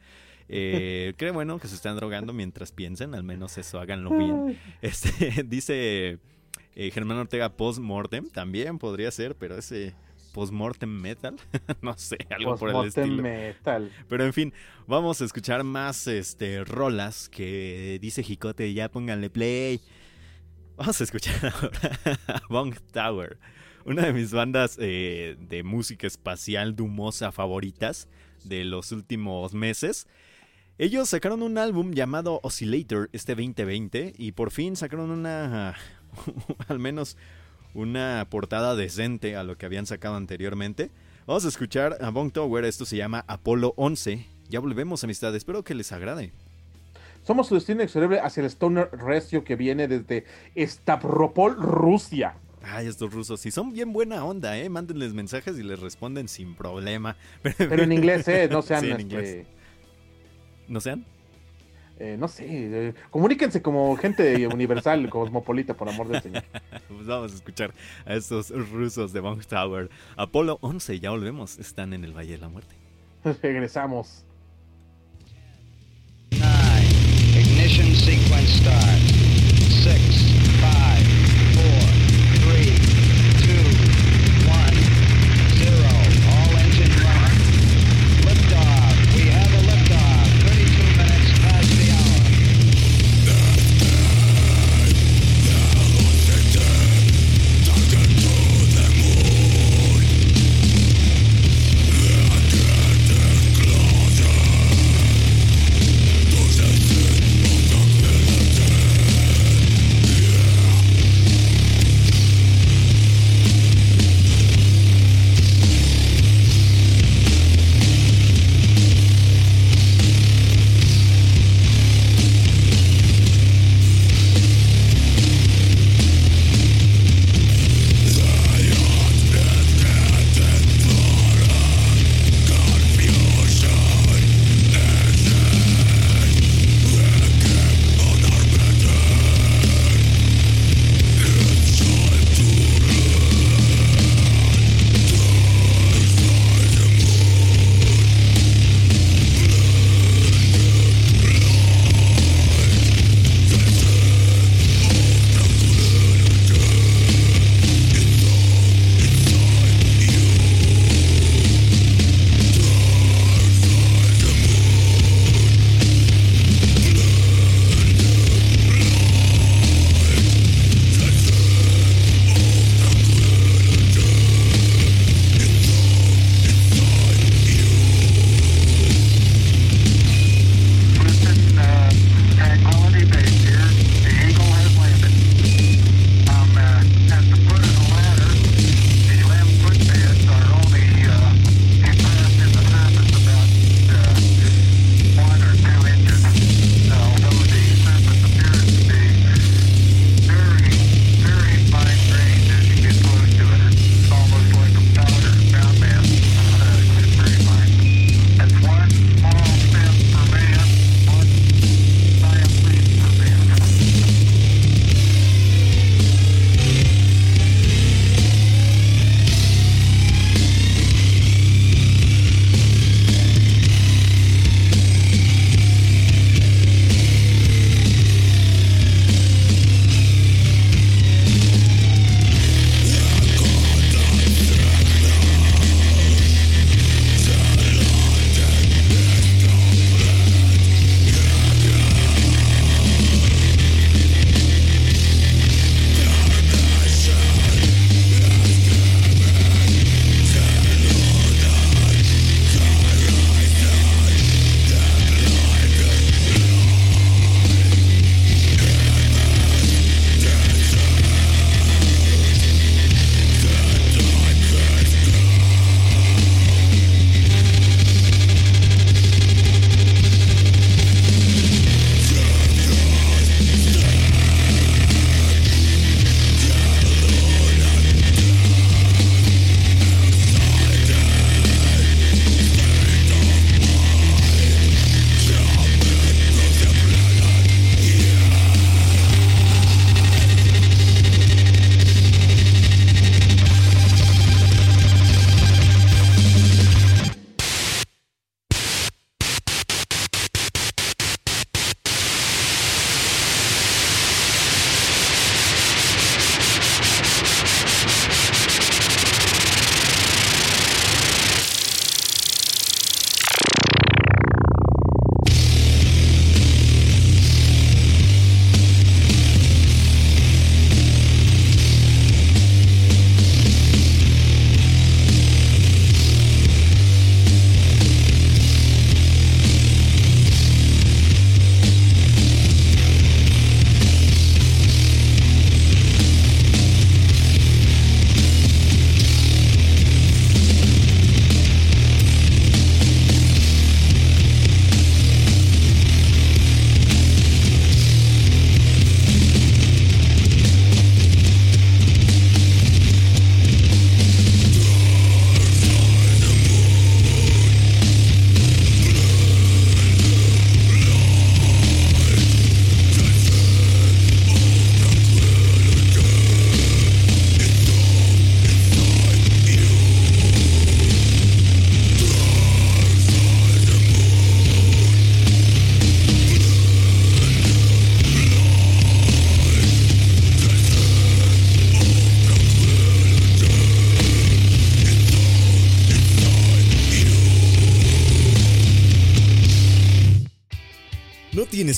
Eh, creo bueno que se están drogando mientras piensen, al menos eso háganlo bien. Este, dice eh, Germán Ortega post-mortem, también podría ser, pero ese post-mortem metal, no sé, algo por el estilo. metal. Pero en fin, vamos a escuchar más este rolas que dice Jicote, ya pónganle play. Vamos a escuchar ahora a Bong Tower, una de mis bandas eh, de música espacial dumosa favoritas de los últimos meses. Ellos sacaron un álbum llamado Oscillator este 2020 y por fin sacaron una, al menos una portada decente a lo que habían sacado anteriormente. Vamos a escuchar a Bong Tower, esto se llama Apolo 11. Ya volvemos, amistad, espero que les agrade. Somos su destino exorable hacia el Stoner Recio que viene desde Stavropol, Rusia. Ay, estos rusos, si son bien buena onda, ¿eh? Mándenles mensajes y les responden sin problema. Pero en inglés, ¿eh? No sean... en este, ¿No sean? Eh, no sé, eh, comuníquense como gente universal, cosmopolita, por amor del Señor. pues vamos a escuchar a estos rusos de Bong Tower. Apolo 11, ya volvemos, están en el Valle de la Muerte. Regresamos. Ignition sequence start.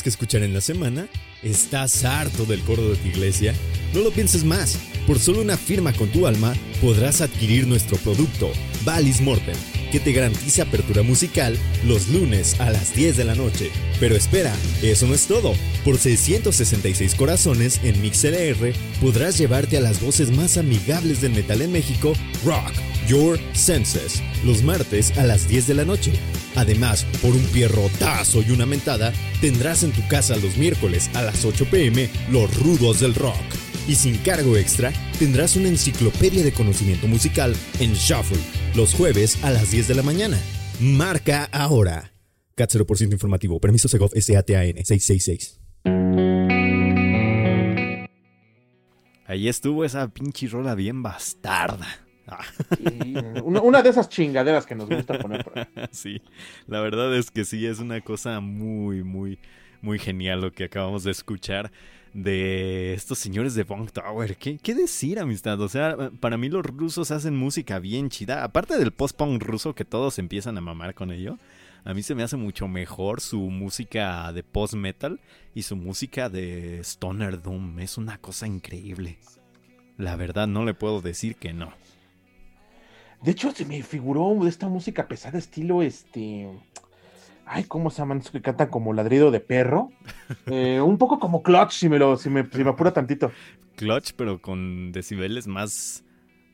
Que escuchar en la semana? ¿Estás harto del coro de tu iglesia? No lo pienses más. Por solo una firma con tu alma podrás adquirir nuestro producto, Valis Mortem, que te garantiza apertura musical los lunes a las 10 de la noche. Pero espera, eso no es todo. Por 666 corazones en MixLR podrás llevarte a las voces más amigables del metal en México, Rock Your Senses, los martes a las 10 de la noche. Además, por un pierrotazo y una mentada, tendrás en tu casa los miércoles a las 8 pm los rudos del rock. Y sin cargo extra, tendrás una enciclopedia de conocimiento musical en Shuffle, los jueves a las 10 de la mañana. Marca ahora. CAT 0% informativo. Permiso Segov SATAN 666. Ahí estuvo esa pinche rola bien bastarda. Una, de esas chingaderas que nos gusta poner. Sí, la verdad es que sí, es una cosa muy, muy, muy genial lo que acabamos de escuchar de estos señores de Bong Tower. ¿Qué, ¿Qué, decir, amistad? O sea, para mí los rusos hacen música bien chida. Aparte del post-punk ruso que todos empiezan a mamar con ello, a mí se me hace mucho mejor su música de post-metal y su música de Stoner Doom. Es una cosa increíble. La verdad, no le puedo decir que no. De hecho, se me figuró de esta música pesada, estilo este. Ay, ¿cómo se llaman? que cantan como ladrido de perro. Eh, un poco como Clutch, si me, lo, si me, si me apura tantito. Clutch, pero con decibeles más,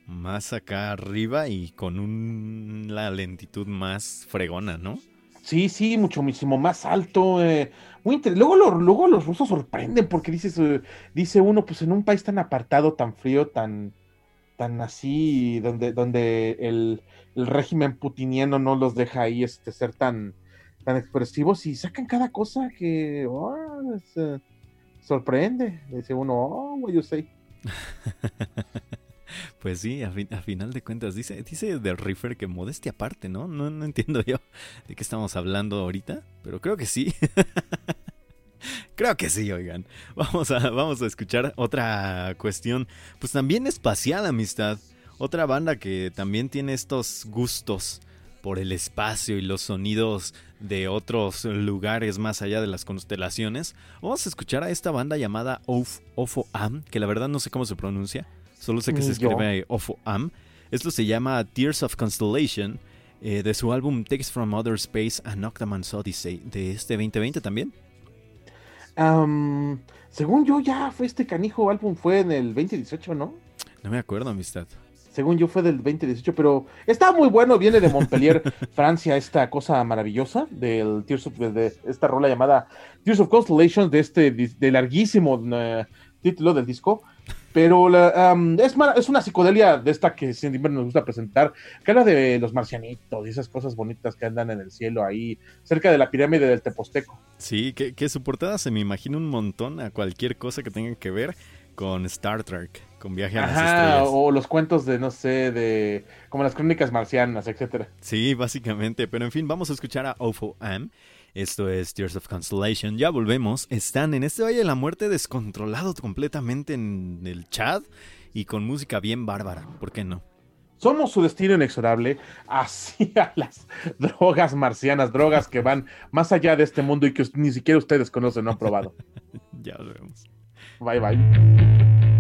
más acá arriba y con un, la lentitud más fregona, ¿no? Sí, sí, mucho, muchísimo más alto. Eh, muy luego, lo, luego los rusos sorprenden porque dices, eh, dice uno, pues en un país tan apartado, tan frío, tan, tan así, donde, donde el, régimen putiniano no los deja ahí este, ser tan, tan expresivos y sacan cada cosa que oh, es, uh, sorprende. Dice uno, oh, what you. Pues sí, a, fin, a, final de cuentas, dice, dice del Riffer que modestia aparte, ¿no? ¿no? No entiendo yo de qué estamos hablando ahorita, pero creo que sí. creo que sí, oigan. Vamos a, vamos a escuchar otra cuestión, pues también espacial, amistad. Otra banda que también tiene estos gustos por el espacio y los sonidos de otros lugares más allá de las constelaciones, vamos a escuchar a esta banda llamada Ofo Am, que la verdad no sé cómo se pronuncia, solo sé que se escribe Ofo Am. Esto se llama Tears of Constellation, eh, de su álbum Takes from Outer Space and Octaman's Odyssey, de este 2020 también. Um, según yo, ya fue este canijo álbum, fue en el 2018, ¿no? No me acuerdo, amistad según yo fue del 2018, pero está muy bueno, viene de Montpellier, Francia, esta cosa maravillosa del Tears of, de esta rola llamada Tears of Constellations, de este de larguísimo uh, título del disco, pero la, um, es, es, una psicodelia de esta que siempre nos gusta presentar, que habla de los marcianitos y esas cosas bonitas que andan en el cielo ahí, cerca de la pirámide del Teposteco. Sí, que, que su portada se me imagina un montón a cualquier cosa que tenga que ver con Star Trek, con Viaje a las Estrellas. O los cuentos de, no sé, de como las crónicas marcianas, etcétera. Sí, básicamente. Pero en fin, vamos a escuchar a Ofo Am. Esto es Tears of Constellation. Ya volvemos. Están en este Valle de la Muerte descontrolado completamente en el chat y con música bien bárbara. ¿Por qué no? Somos su destino inexorable hacia las drogas marcianas, drogas que van más allá de este mundo y que ni siquiera ustedes conocen, no han probado. ya lo vemos. Bye bye.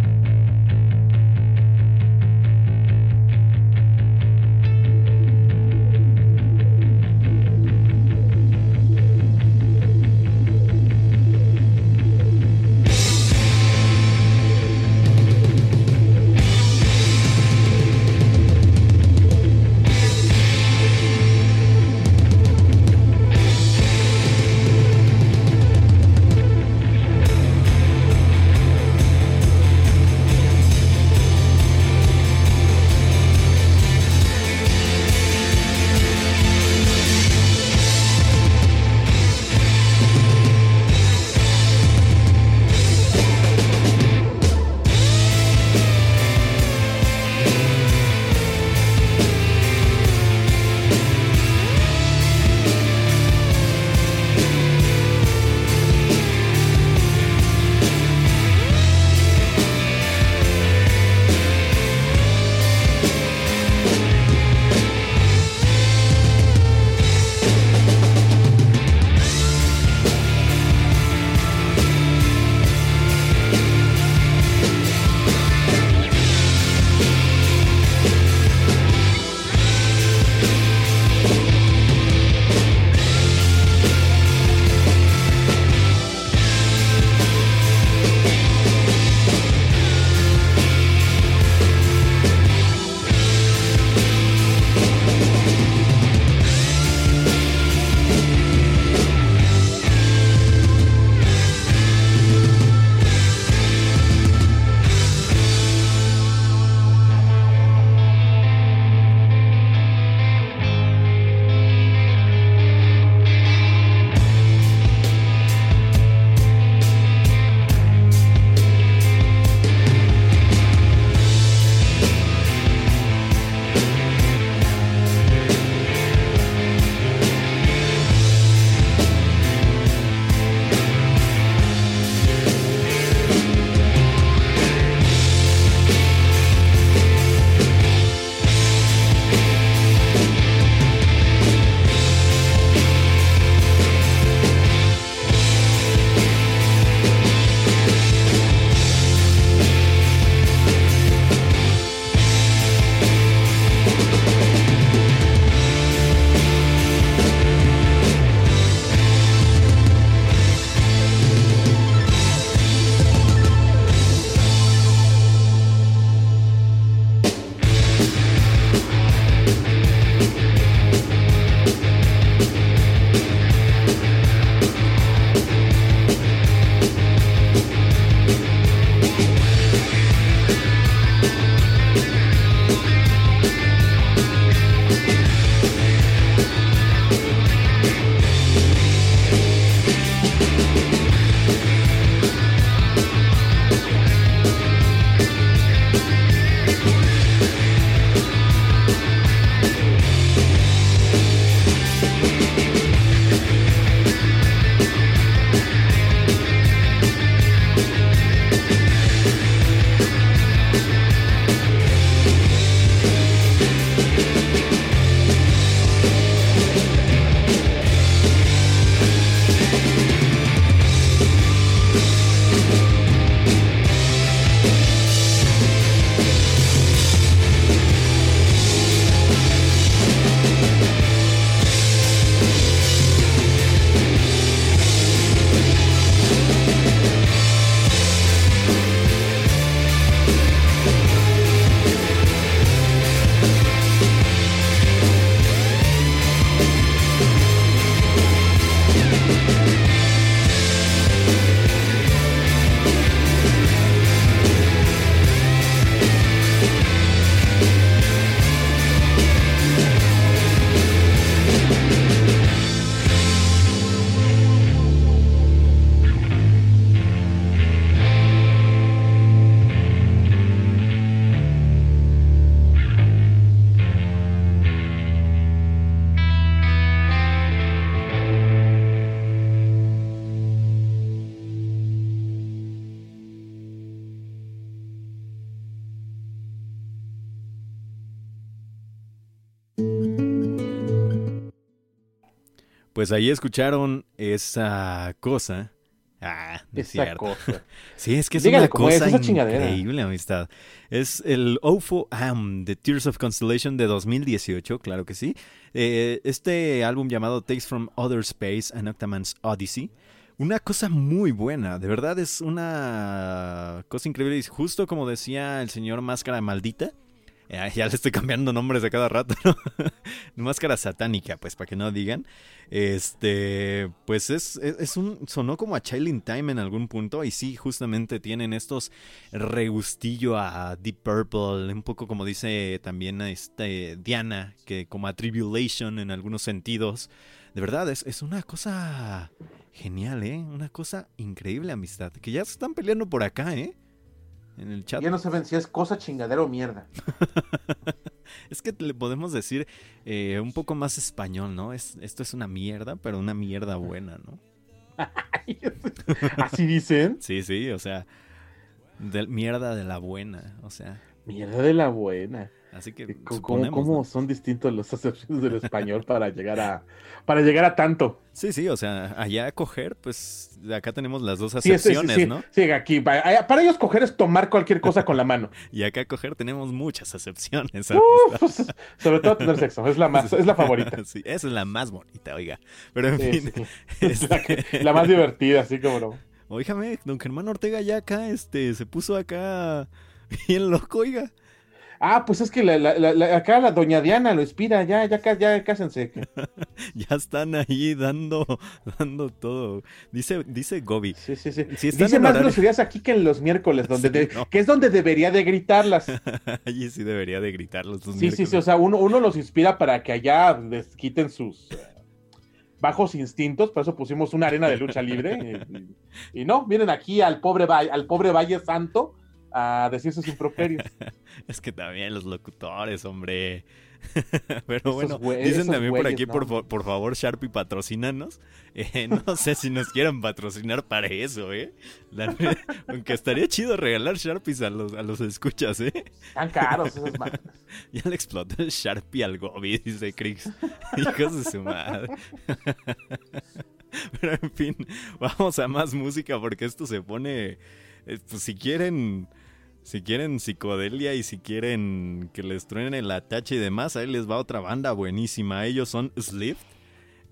Pues ahí escucharon esa cosa. Ah, no es Esa cierto. cosa. Sí, es que es Dígale una es, cosa chingadera. increíble, amistad. Es el OFO Am de Tears of Constellation de 2018, claro que sí. Eh, este álbum llamado Takes from Other Space, An Octaman's Odyssey. Una cosa muy buena, de verdad es una cosa increíble. Y justo como decía el señor Máscara Maldita, ya le estoy cambiando nombres a cada rato, ¿no? Máscara satánica, pues para que no digan. Este, pues es, es, un, sonó como a Child Time en algún punto y sí, justamente tienen estos regustillo a Deep Purple, un poco como dice también este Diana, que como a Tribulation en algunos sentidos. De verdad, es, es una cosa genial, ¿eh? Una cosa increíble, amistad. Que ya se están peleando por acá, ¿eh? En el chat. Ya no saben si es cosa chingadera o mierda. Es que le podemos decir eh, un poco más español, ¿no? Es, esto es una mierda, pero una mierda buena, ¿no? Así dicen. Sí, sí, o sea, de, mierda de la buena, o sea, Mierda de la buena. Así que ¿Cómo, suponemos, cómo ¿no? son distintos los acepciones del español para llegar a para llegar a tanto? Sí, sí, o sea, allá a coger, pues acá tenemos las dos Sí, sí, sí, acepciones, sí, ¿no? sí, aquí para, para ellos coger es tomar cualquier cosa con la mano. Y acá a coger tenemos muchas acepciones. Uf, pues, sobre todo tener sexo, es la más, es la favorita. Sí, esa es la más bonita, oiga. Pero en fin. Es la, este- que- la más divertida, así como no. Oígame, don Germán Ortega ya acá, este, se puso acá bien loco, oiga. Ah, pues es que la- la- la- acá la doña Diana lo inspira, ya, ya, ca- ya, cásense. Ya están ahí dando, dando todo. Dice, dice Gobi. Sí, sí, sí. Si Dice más horario- groserías aquí que en los miércoles, donde Sí, de- no. que es donde debería de gritarlas. Allí sí debería de gritarlos. sus Sí, sí, sí, o sea, uno, uno los inspira para que allá les quiten sus eh, bajos instintos, por eso pusimos una arena de lucha libre. Y, y- y no, vienen aquí al pobre, al pobre Valle Santo a decir sus improperios. Es que también los locutores, hombre. Pero bueno, güey- dicen también por aquí, no. por, por favor, Sharpie, patrocínanos. Eh, no sé si nos quieran patrocinar para eso, ¿eh? La aunque estaría chido regalar Sharpies a los, a los escuchas, ¿eh? Tan caros esos man- Ya le explotó el Sharpie al Gobi, dice Krix. Hijos de su madre. Pero en fin, vamos a más música porque esto se pone. eh, Pues si quieren. Si quieren psicodelia y si quieren que les truenen el atache y demás, ahí les va otra banda buenísima. Ellos son Slift.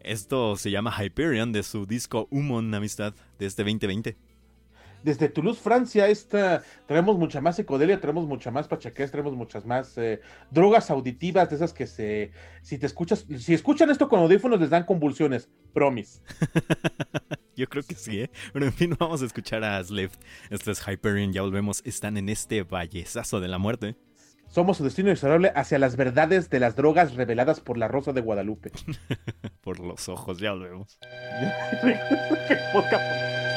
Esto se llama Hyperion de su disco Humon Amistad de este 2020. Desde Toulouse, Francia, esta, tenemos mucha más psicodelia, tenemos mucha más pachaqués, tenemos muchas más eh, drogas auditivas, de esas que se, si te escuchas, si escuchan esto con audífonos les dan convulsiones, promis. Yo creo que sí, ¿eh? Pero en fin, vamos a escuchar a Slift. Esto es Hyperion, ya volvemos. Están en este vallezazo de la muerte. Somos su destino inexorable hacia las verdades de las drogas reveladas por la Rosa de Guadalupe. Por los ojos, ya volvemos.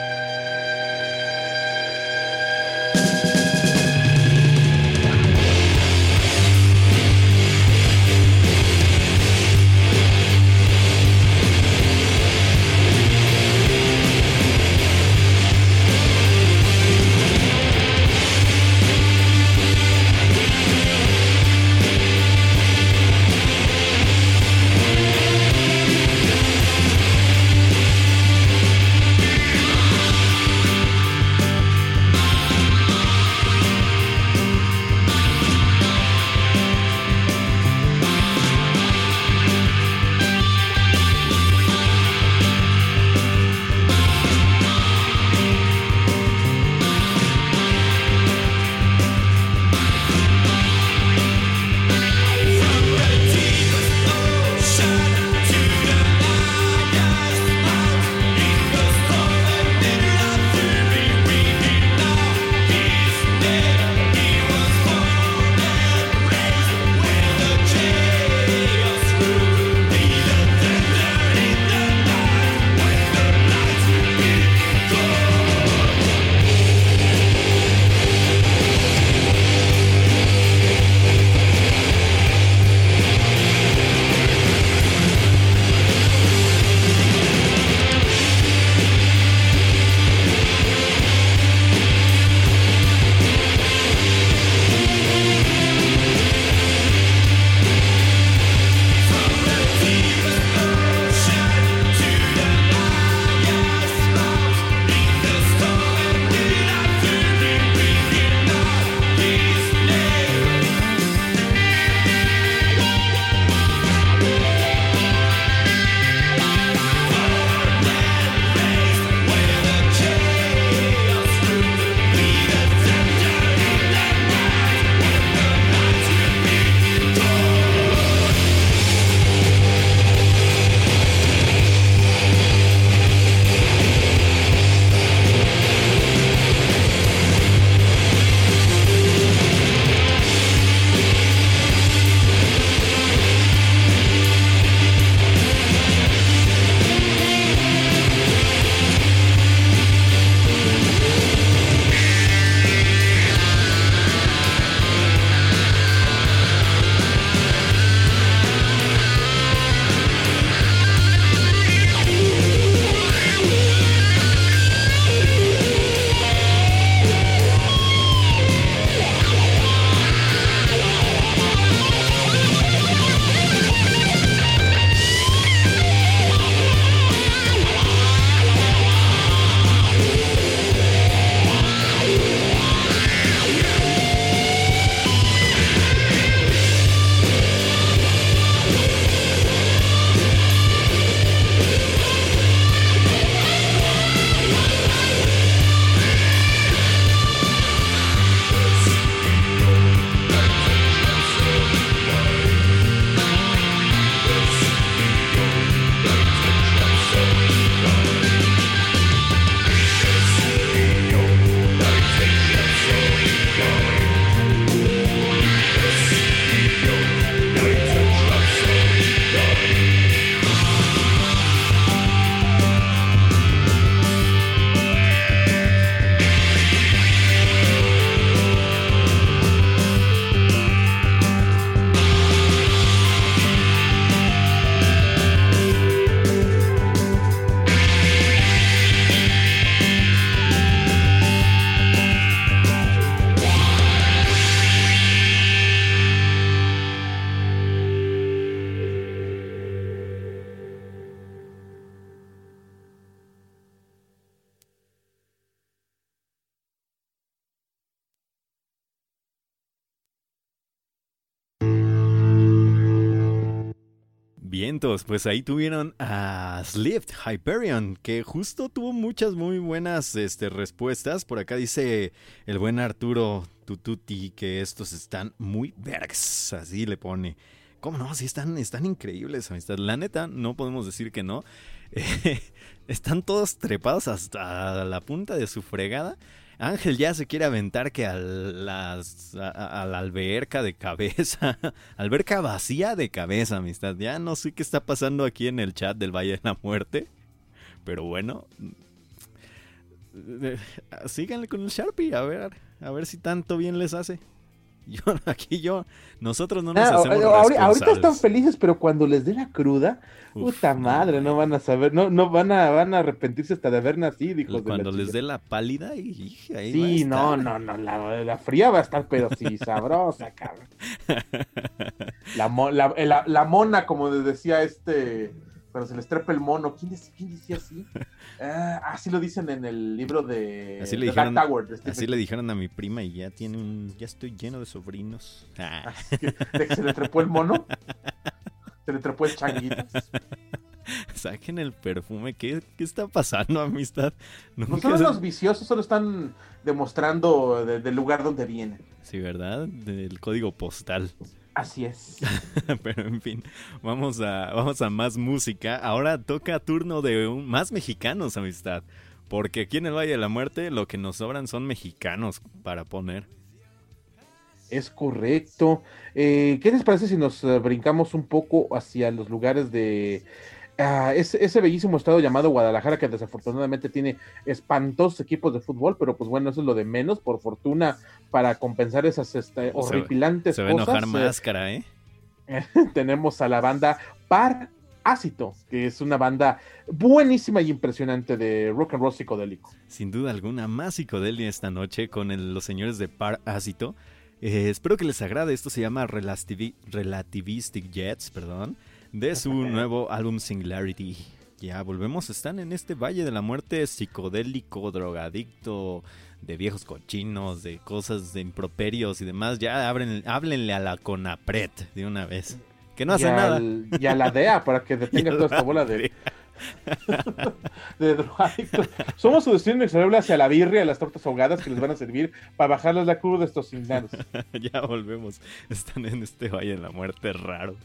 Pues ahí tuvieron a Slift Hyperion, que justo tuvo muchas muy buenas este, respuestas. Por acá dice el buen Arturo Tututi que estos están muy vergs, así le pone. ¿Cómo no? Sí, están, están increíbles, amistad. La neta, no podemos decir que no. están todos trepados hasta la punta de su fregada. Ángel ya se quiere aventar que a, las, la alberca de cabeza, alberca vacía de cabeza, amistad. Ya no sé qué está pasando aquí en el chat del Valle de la Muerte, pero bueno, eh, síganle con el Sharpie, a ver, a ver si tanto bien les hace. Yo, aquí yo, nosotros no nos ah, hacemos ahorita, ahorita están felices, pero cuando les dé la cruda, puta madre, no van a saber, no, no van a, van a arrepentirse hasta de haber nacido, hijos Cuando les dé la pálida, y, ahí Sí, no, no, no, la, fría va a estar, pero sí, sabrosa, cabrón. La, la, la mona, como decía este cuando se les trepa el mono. ¿Quién, decía así? Ah, así lo dicen en el libro de, así le dijeron, así le dijeron a mi prima y ya tiene un, ya estoy lleno de sobrinos. Ah. ¿De que se le trepó el mono? ¿Se le trepó el changuitas? Saquen el perfume. ¿Qué, qué está pasando, amistad? No solo los viciosos solo están demostrando del lugar donde vienen. Sí, ¿verdad? Del código postal. Así es. Pero en fin, vamos a, vamos a más música. Ahora toca turno de un, más mexicanos, amistad. Porque aquí en el Valle de la Muerte lo que nos sobran son mexicanos para poner. Es correcto. Eh, ¿Qué les parece si nos eh, brincamos un poco hacia los lugares de Ah, ese, bellísimo estado llamado Guadalajara, que desafortunadamente tiene espantosos equipos de fútbol, pero pues bueno, eso es lo de menos, por fortuna, para compensar esas este, horripilantes se, se cosas. Se enojar eh, máscara, ¿eh? tenemos a la banda Parásito, que es una banda buenísima y impresionante de rock and roll psicodélico. Sin duda alguna, más psicodelia esta noche con los señores de Parásito. Eh, espero que les agrade. Esto se llama Relativistic Jets, perdón de su nuevo álbum Singularity. Ya volvemos, están en este valle de la muerte psicodélico, drogadicto, de viejos cochinos, de cosas de improperios y demás. Ya abren, háblenle a la Conapret de una vez. Que no hace nada. y a la DEA para que detenga toda esta bola de, de drogadictos. Somos su destino inexorable hacia la birria y las tortas ahogadas que les van a servir para bajarles la cruz de estos indianos. ya volvemos. Están en este valle de la muerte raro.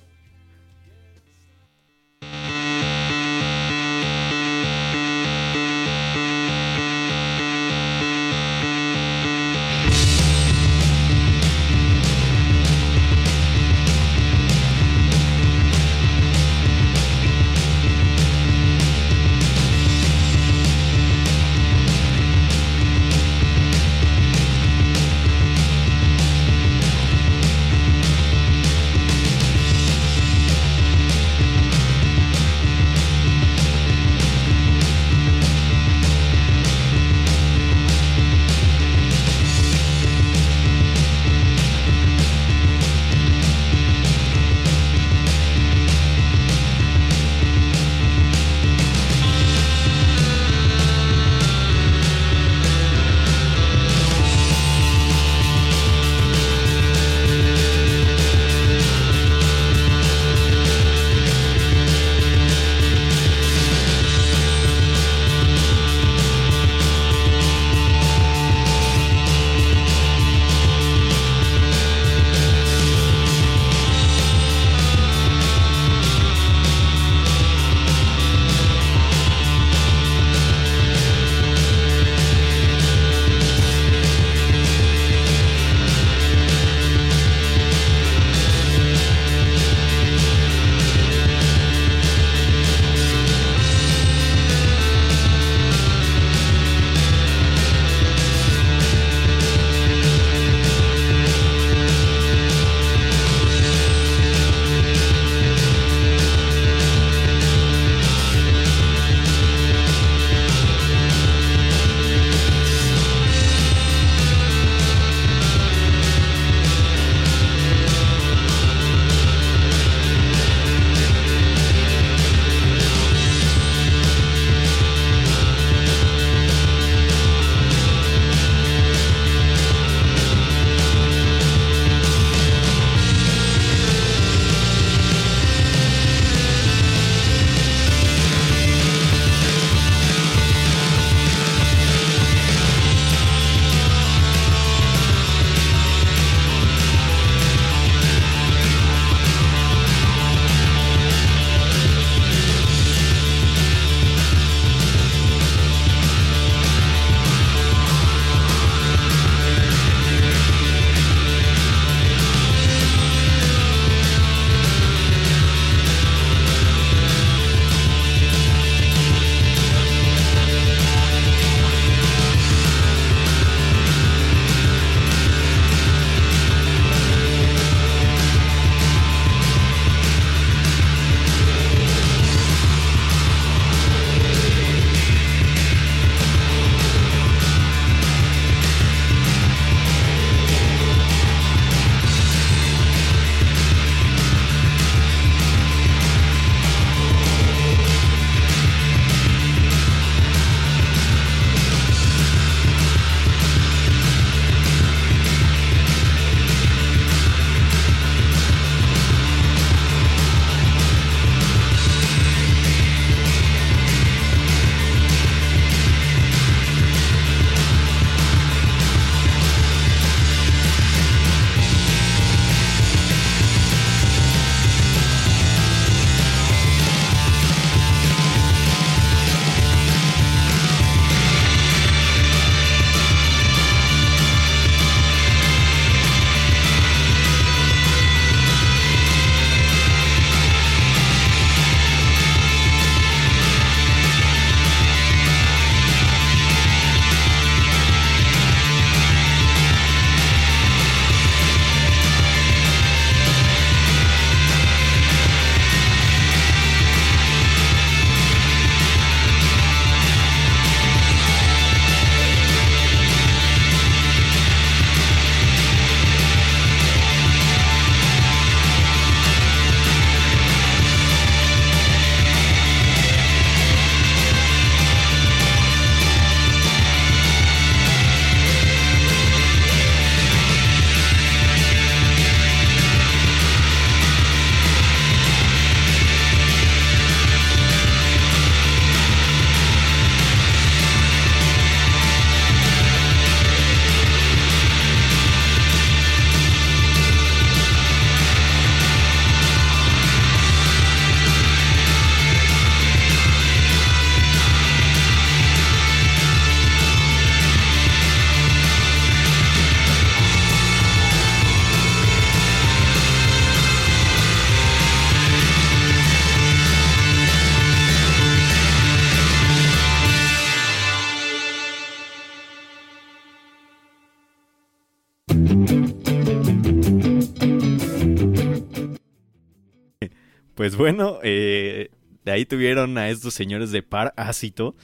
Pues bueno, eh, de ahí tuvieron a estos señores de Parásito.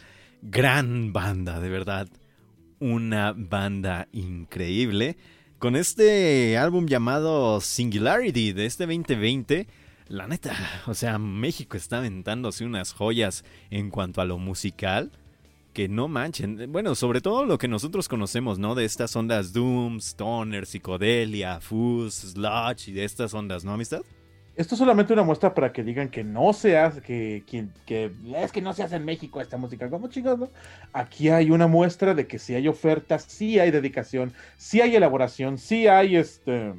Gran banda, de verdad. Una banda increíble. Con este álbum llamado Singularity de este 2020, la neta, o sea, México está aventándose unas joyas en cuanto a lo musical que no manchen. Bueno, sobre todo lo que nosotros conocemos, ¿no? De estas ondas Doom, Stoner, Psicodelia, Fuzz, Sludge y de estas ondas, ¿no, amistad? Esto es solamente una muestra para que digan que no se hace, que, que, es que no se hace en México esta música. ¿Cómo chingados? Aquí hay una muestra de que si hay ofertas, sí hay dedicación, sí hay elaboración, sí hay este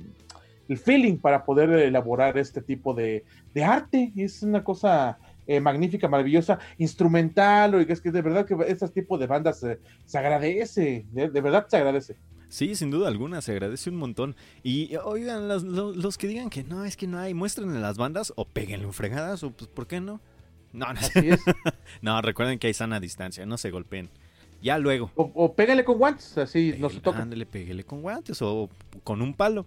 el feeling para poder elaborar este tipo de, de arte. Es una cosa eh, magnífica, maravillosa, instrumental, o es que de verdad que este tipo de bandas se agradece, de, verdad se agradece. Sí, sin duda alguna, se agradece un montón. Y oigan, los, que digan que no, es que no hay, muéstrenle las bandas o péguenle un fregadas, o pues, ¿por qué no? No, no. Así es. no, recuerden que hay sana distancia, no se golpeen. Ya luego. O, o con guantes, así no se toca. Ándale, pégale con guantes o con un palo.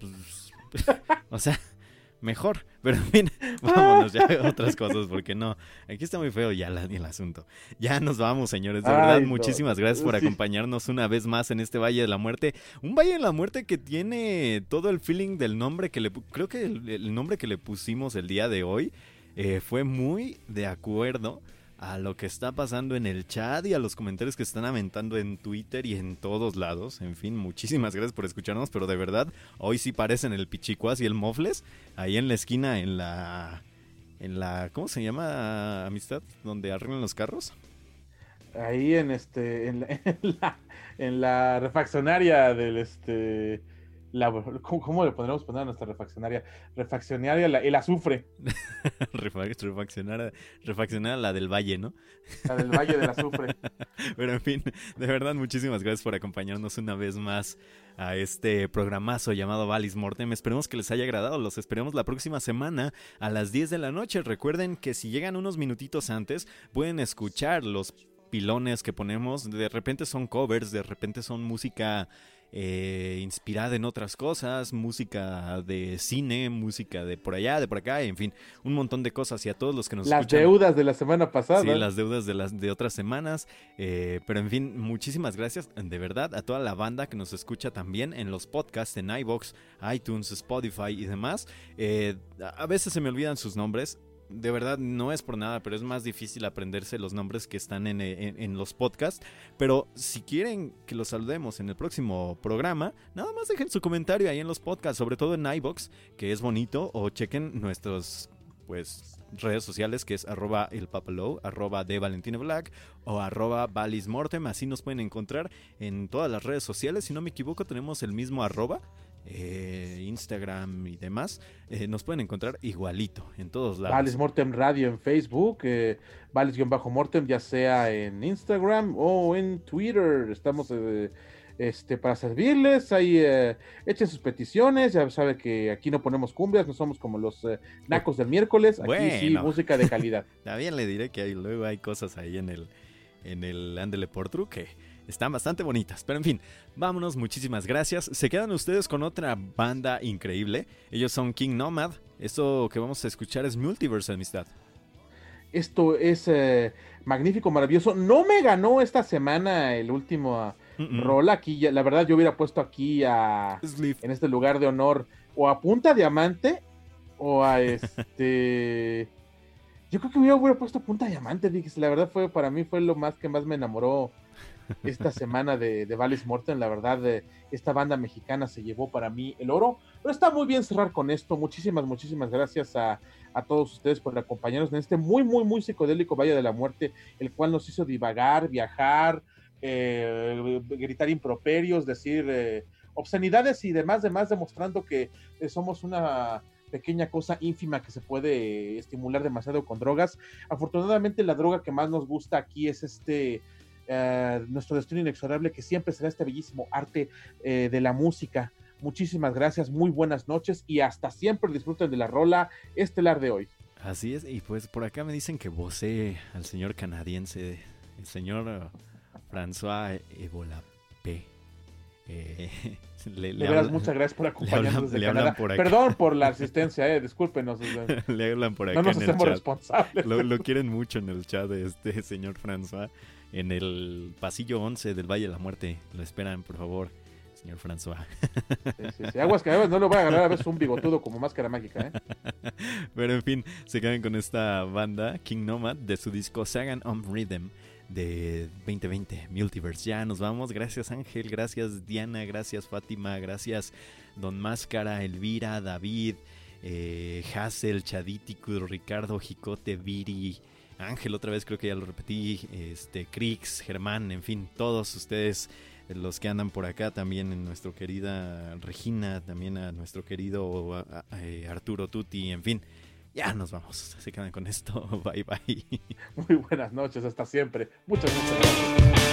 Pues, o sea, mejor. Pero en fin, vámonos ya a otras cosas, porque no, aquí está muy feo ya el asunto. Ya nos vamos, señores. De verdad, muchísimas gracias por acompañarnos una vez más en este Valle de la Muerte. Un Valle de la Muerte que tiene todo el feeling del nombre que le... Creo que el, nombre que le pusimos el día de hoy eh, fue muy de acuerdo a lo que está pasando en el chat y a los comentarios que están aventando en Twitter y en todos lados. En fin, muchísimas gracias por escucharnos, pero de verdad, hoy sí parecen el Pichicuas y el Mofles, ahí en la esquina, en la... En la, ¿cómo se llama, amistad? Donde arreglan los carros. Ahí en este, en la, en la refaccionaria del este, ¿cómo, le podríamos poner a nuestra refaccionaria? Refaccionaria, el azufre. refaccionaria, refaccionaria la del valle, ¿no? La del valle del azufre. Pero en fin, de verdad, muchísimas gracias por acompañarnos una vez más a este programazo llamado Valis Mortem. Esperemos que les haya agradado. Los esperemos la próxima semana a las 10 de la noche. Recuerden que si llegan unos minutitos antes, pueden escuchar los pilones que ponemos. De repente son covers, de repente son música eh, inspirada en otras cosas, música de cine, música de por allá, de por acá, en fin, un montón de cosas. Y a todos los que nos las deudas de la semana pasada. Sí, las deudas de, las, de otras semanas. Eh, pero en fin, muchísimas gracias de verdad a toda la banda que nos escucha también en los podcasts, en iBox, iTunes, Spotify y demás. Eh, a veces se me olvidan sus nombres de verdad no es por nada, pero es más difícil aprenderse los nombres que están en, los podcasts. Pero si quieren que los saludemos en el próximo programa, nada más dejen su comentario ahí en los podcasts, sobre todo en iBox, que es bonito, o chequen nuestros pues redes sociales que es arroba el papalow, arroba de Valentine Black o arroba Mortem, así nos pueden encontrar en todas las redes sociales, si no me equivoco tenemos el mismo arroba, eh, Instagram y demás, eh, nos pueden encontrar igualito en todos lados. Vales Mortem Radio en Facebook, eh, Vales-Mortem ya sea en Instagram o en Twitter. Estamos eh, este, para servirles. Ahí echen sus peticiones. Ya sabe que aquí no ponemos cumbias, no somos como los nacos del miércoles. Aquí sí, música de calidad. También le diré que luego hay cosas ahí en el, en el Andele por Truque están bastante bonitas. Pero en fin, vámonos, muchísimas gracias. Se quedan ustedes con otra banda increíble. Ellos son King Nomad. Esto que vamos a escuchar es Multiverse Amistad. Esto es eh, magnífico, maravilloso. No me ganó esta semana el último rol aquí. La verdad, yo hubiera puesto aquí a, en este lugar de honor o a Punta Diamante o a este. yo creo que hubiera, hubiera puesto Punta Diamante. La verdad fue para mí fue lo más que más me enamoró esta semana de, de Vales Morten. La verdad, eh, esta banda mexicana se llevó para mí el oro. Pero está muy bien cerrar con esto. Muchísimas, muchísimas gracias a, todos ustedes por acompañarnos en este muy, muy, muy psicodélico Valle de la Muerte, el cual nos hizo divagar, viajar, eh, gritar improperios, decir eh, obscenidades y demás, demás, demostrando que somos una pequeña cosa ínfima que se puede estimular demasiado con drogas. Afortunadamente la droga que más nos gusta aquí es este eh, nuestro destino inexorable, que siempre será este bellísimo arte eh, de la música. Muchísimas gracias, muy buenas noches y hasta siempre disfruten de la rola estelar de hoy. Así es, y pues por acá me dicen que vocé al señor canadiense, el señor François Evolapé. Eh, le, De le muchas gracias por acompañarnos hablan- desde le hablan Canadá. por. Perdón por la asistencia, eh, discúlpenos. le hablan por acá No nos en el hacemos chat. responsables. Lo, lo quieren mucho en el chat de este señor François. En el pasillo 11 del Valle de la Muerte. Lo esperan, por favor, señor François. Sí, sí, sí. Aguas que no lo voy a agarrar a veces un bigotudo como máscara mágica, ¿eh? Pero en fin, se quedan con esta banda, King Nomad, de su disco Sagan on Rhythm de 2020, Multiverse. Ya nos vamos. Gracias Ángel, gracias Diana, gracias Fátima, gracias Don Máscara, Elvira, David, eh, Hassel, Chadítico, Ricardo, Jicote, Viri. Ángel, otra vez creo que ya lo repetí, este, Crix, Germán, en fin, todos ustedes, los que andan por acá, también en nuestro querida Regina, también a nuestro querido eh, Arturo Tuti, en fin, ya nos vamos, se quedan con esto, bye bye. Muy buenas noches, hasta siempre. Muchas, muchas gracias.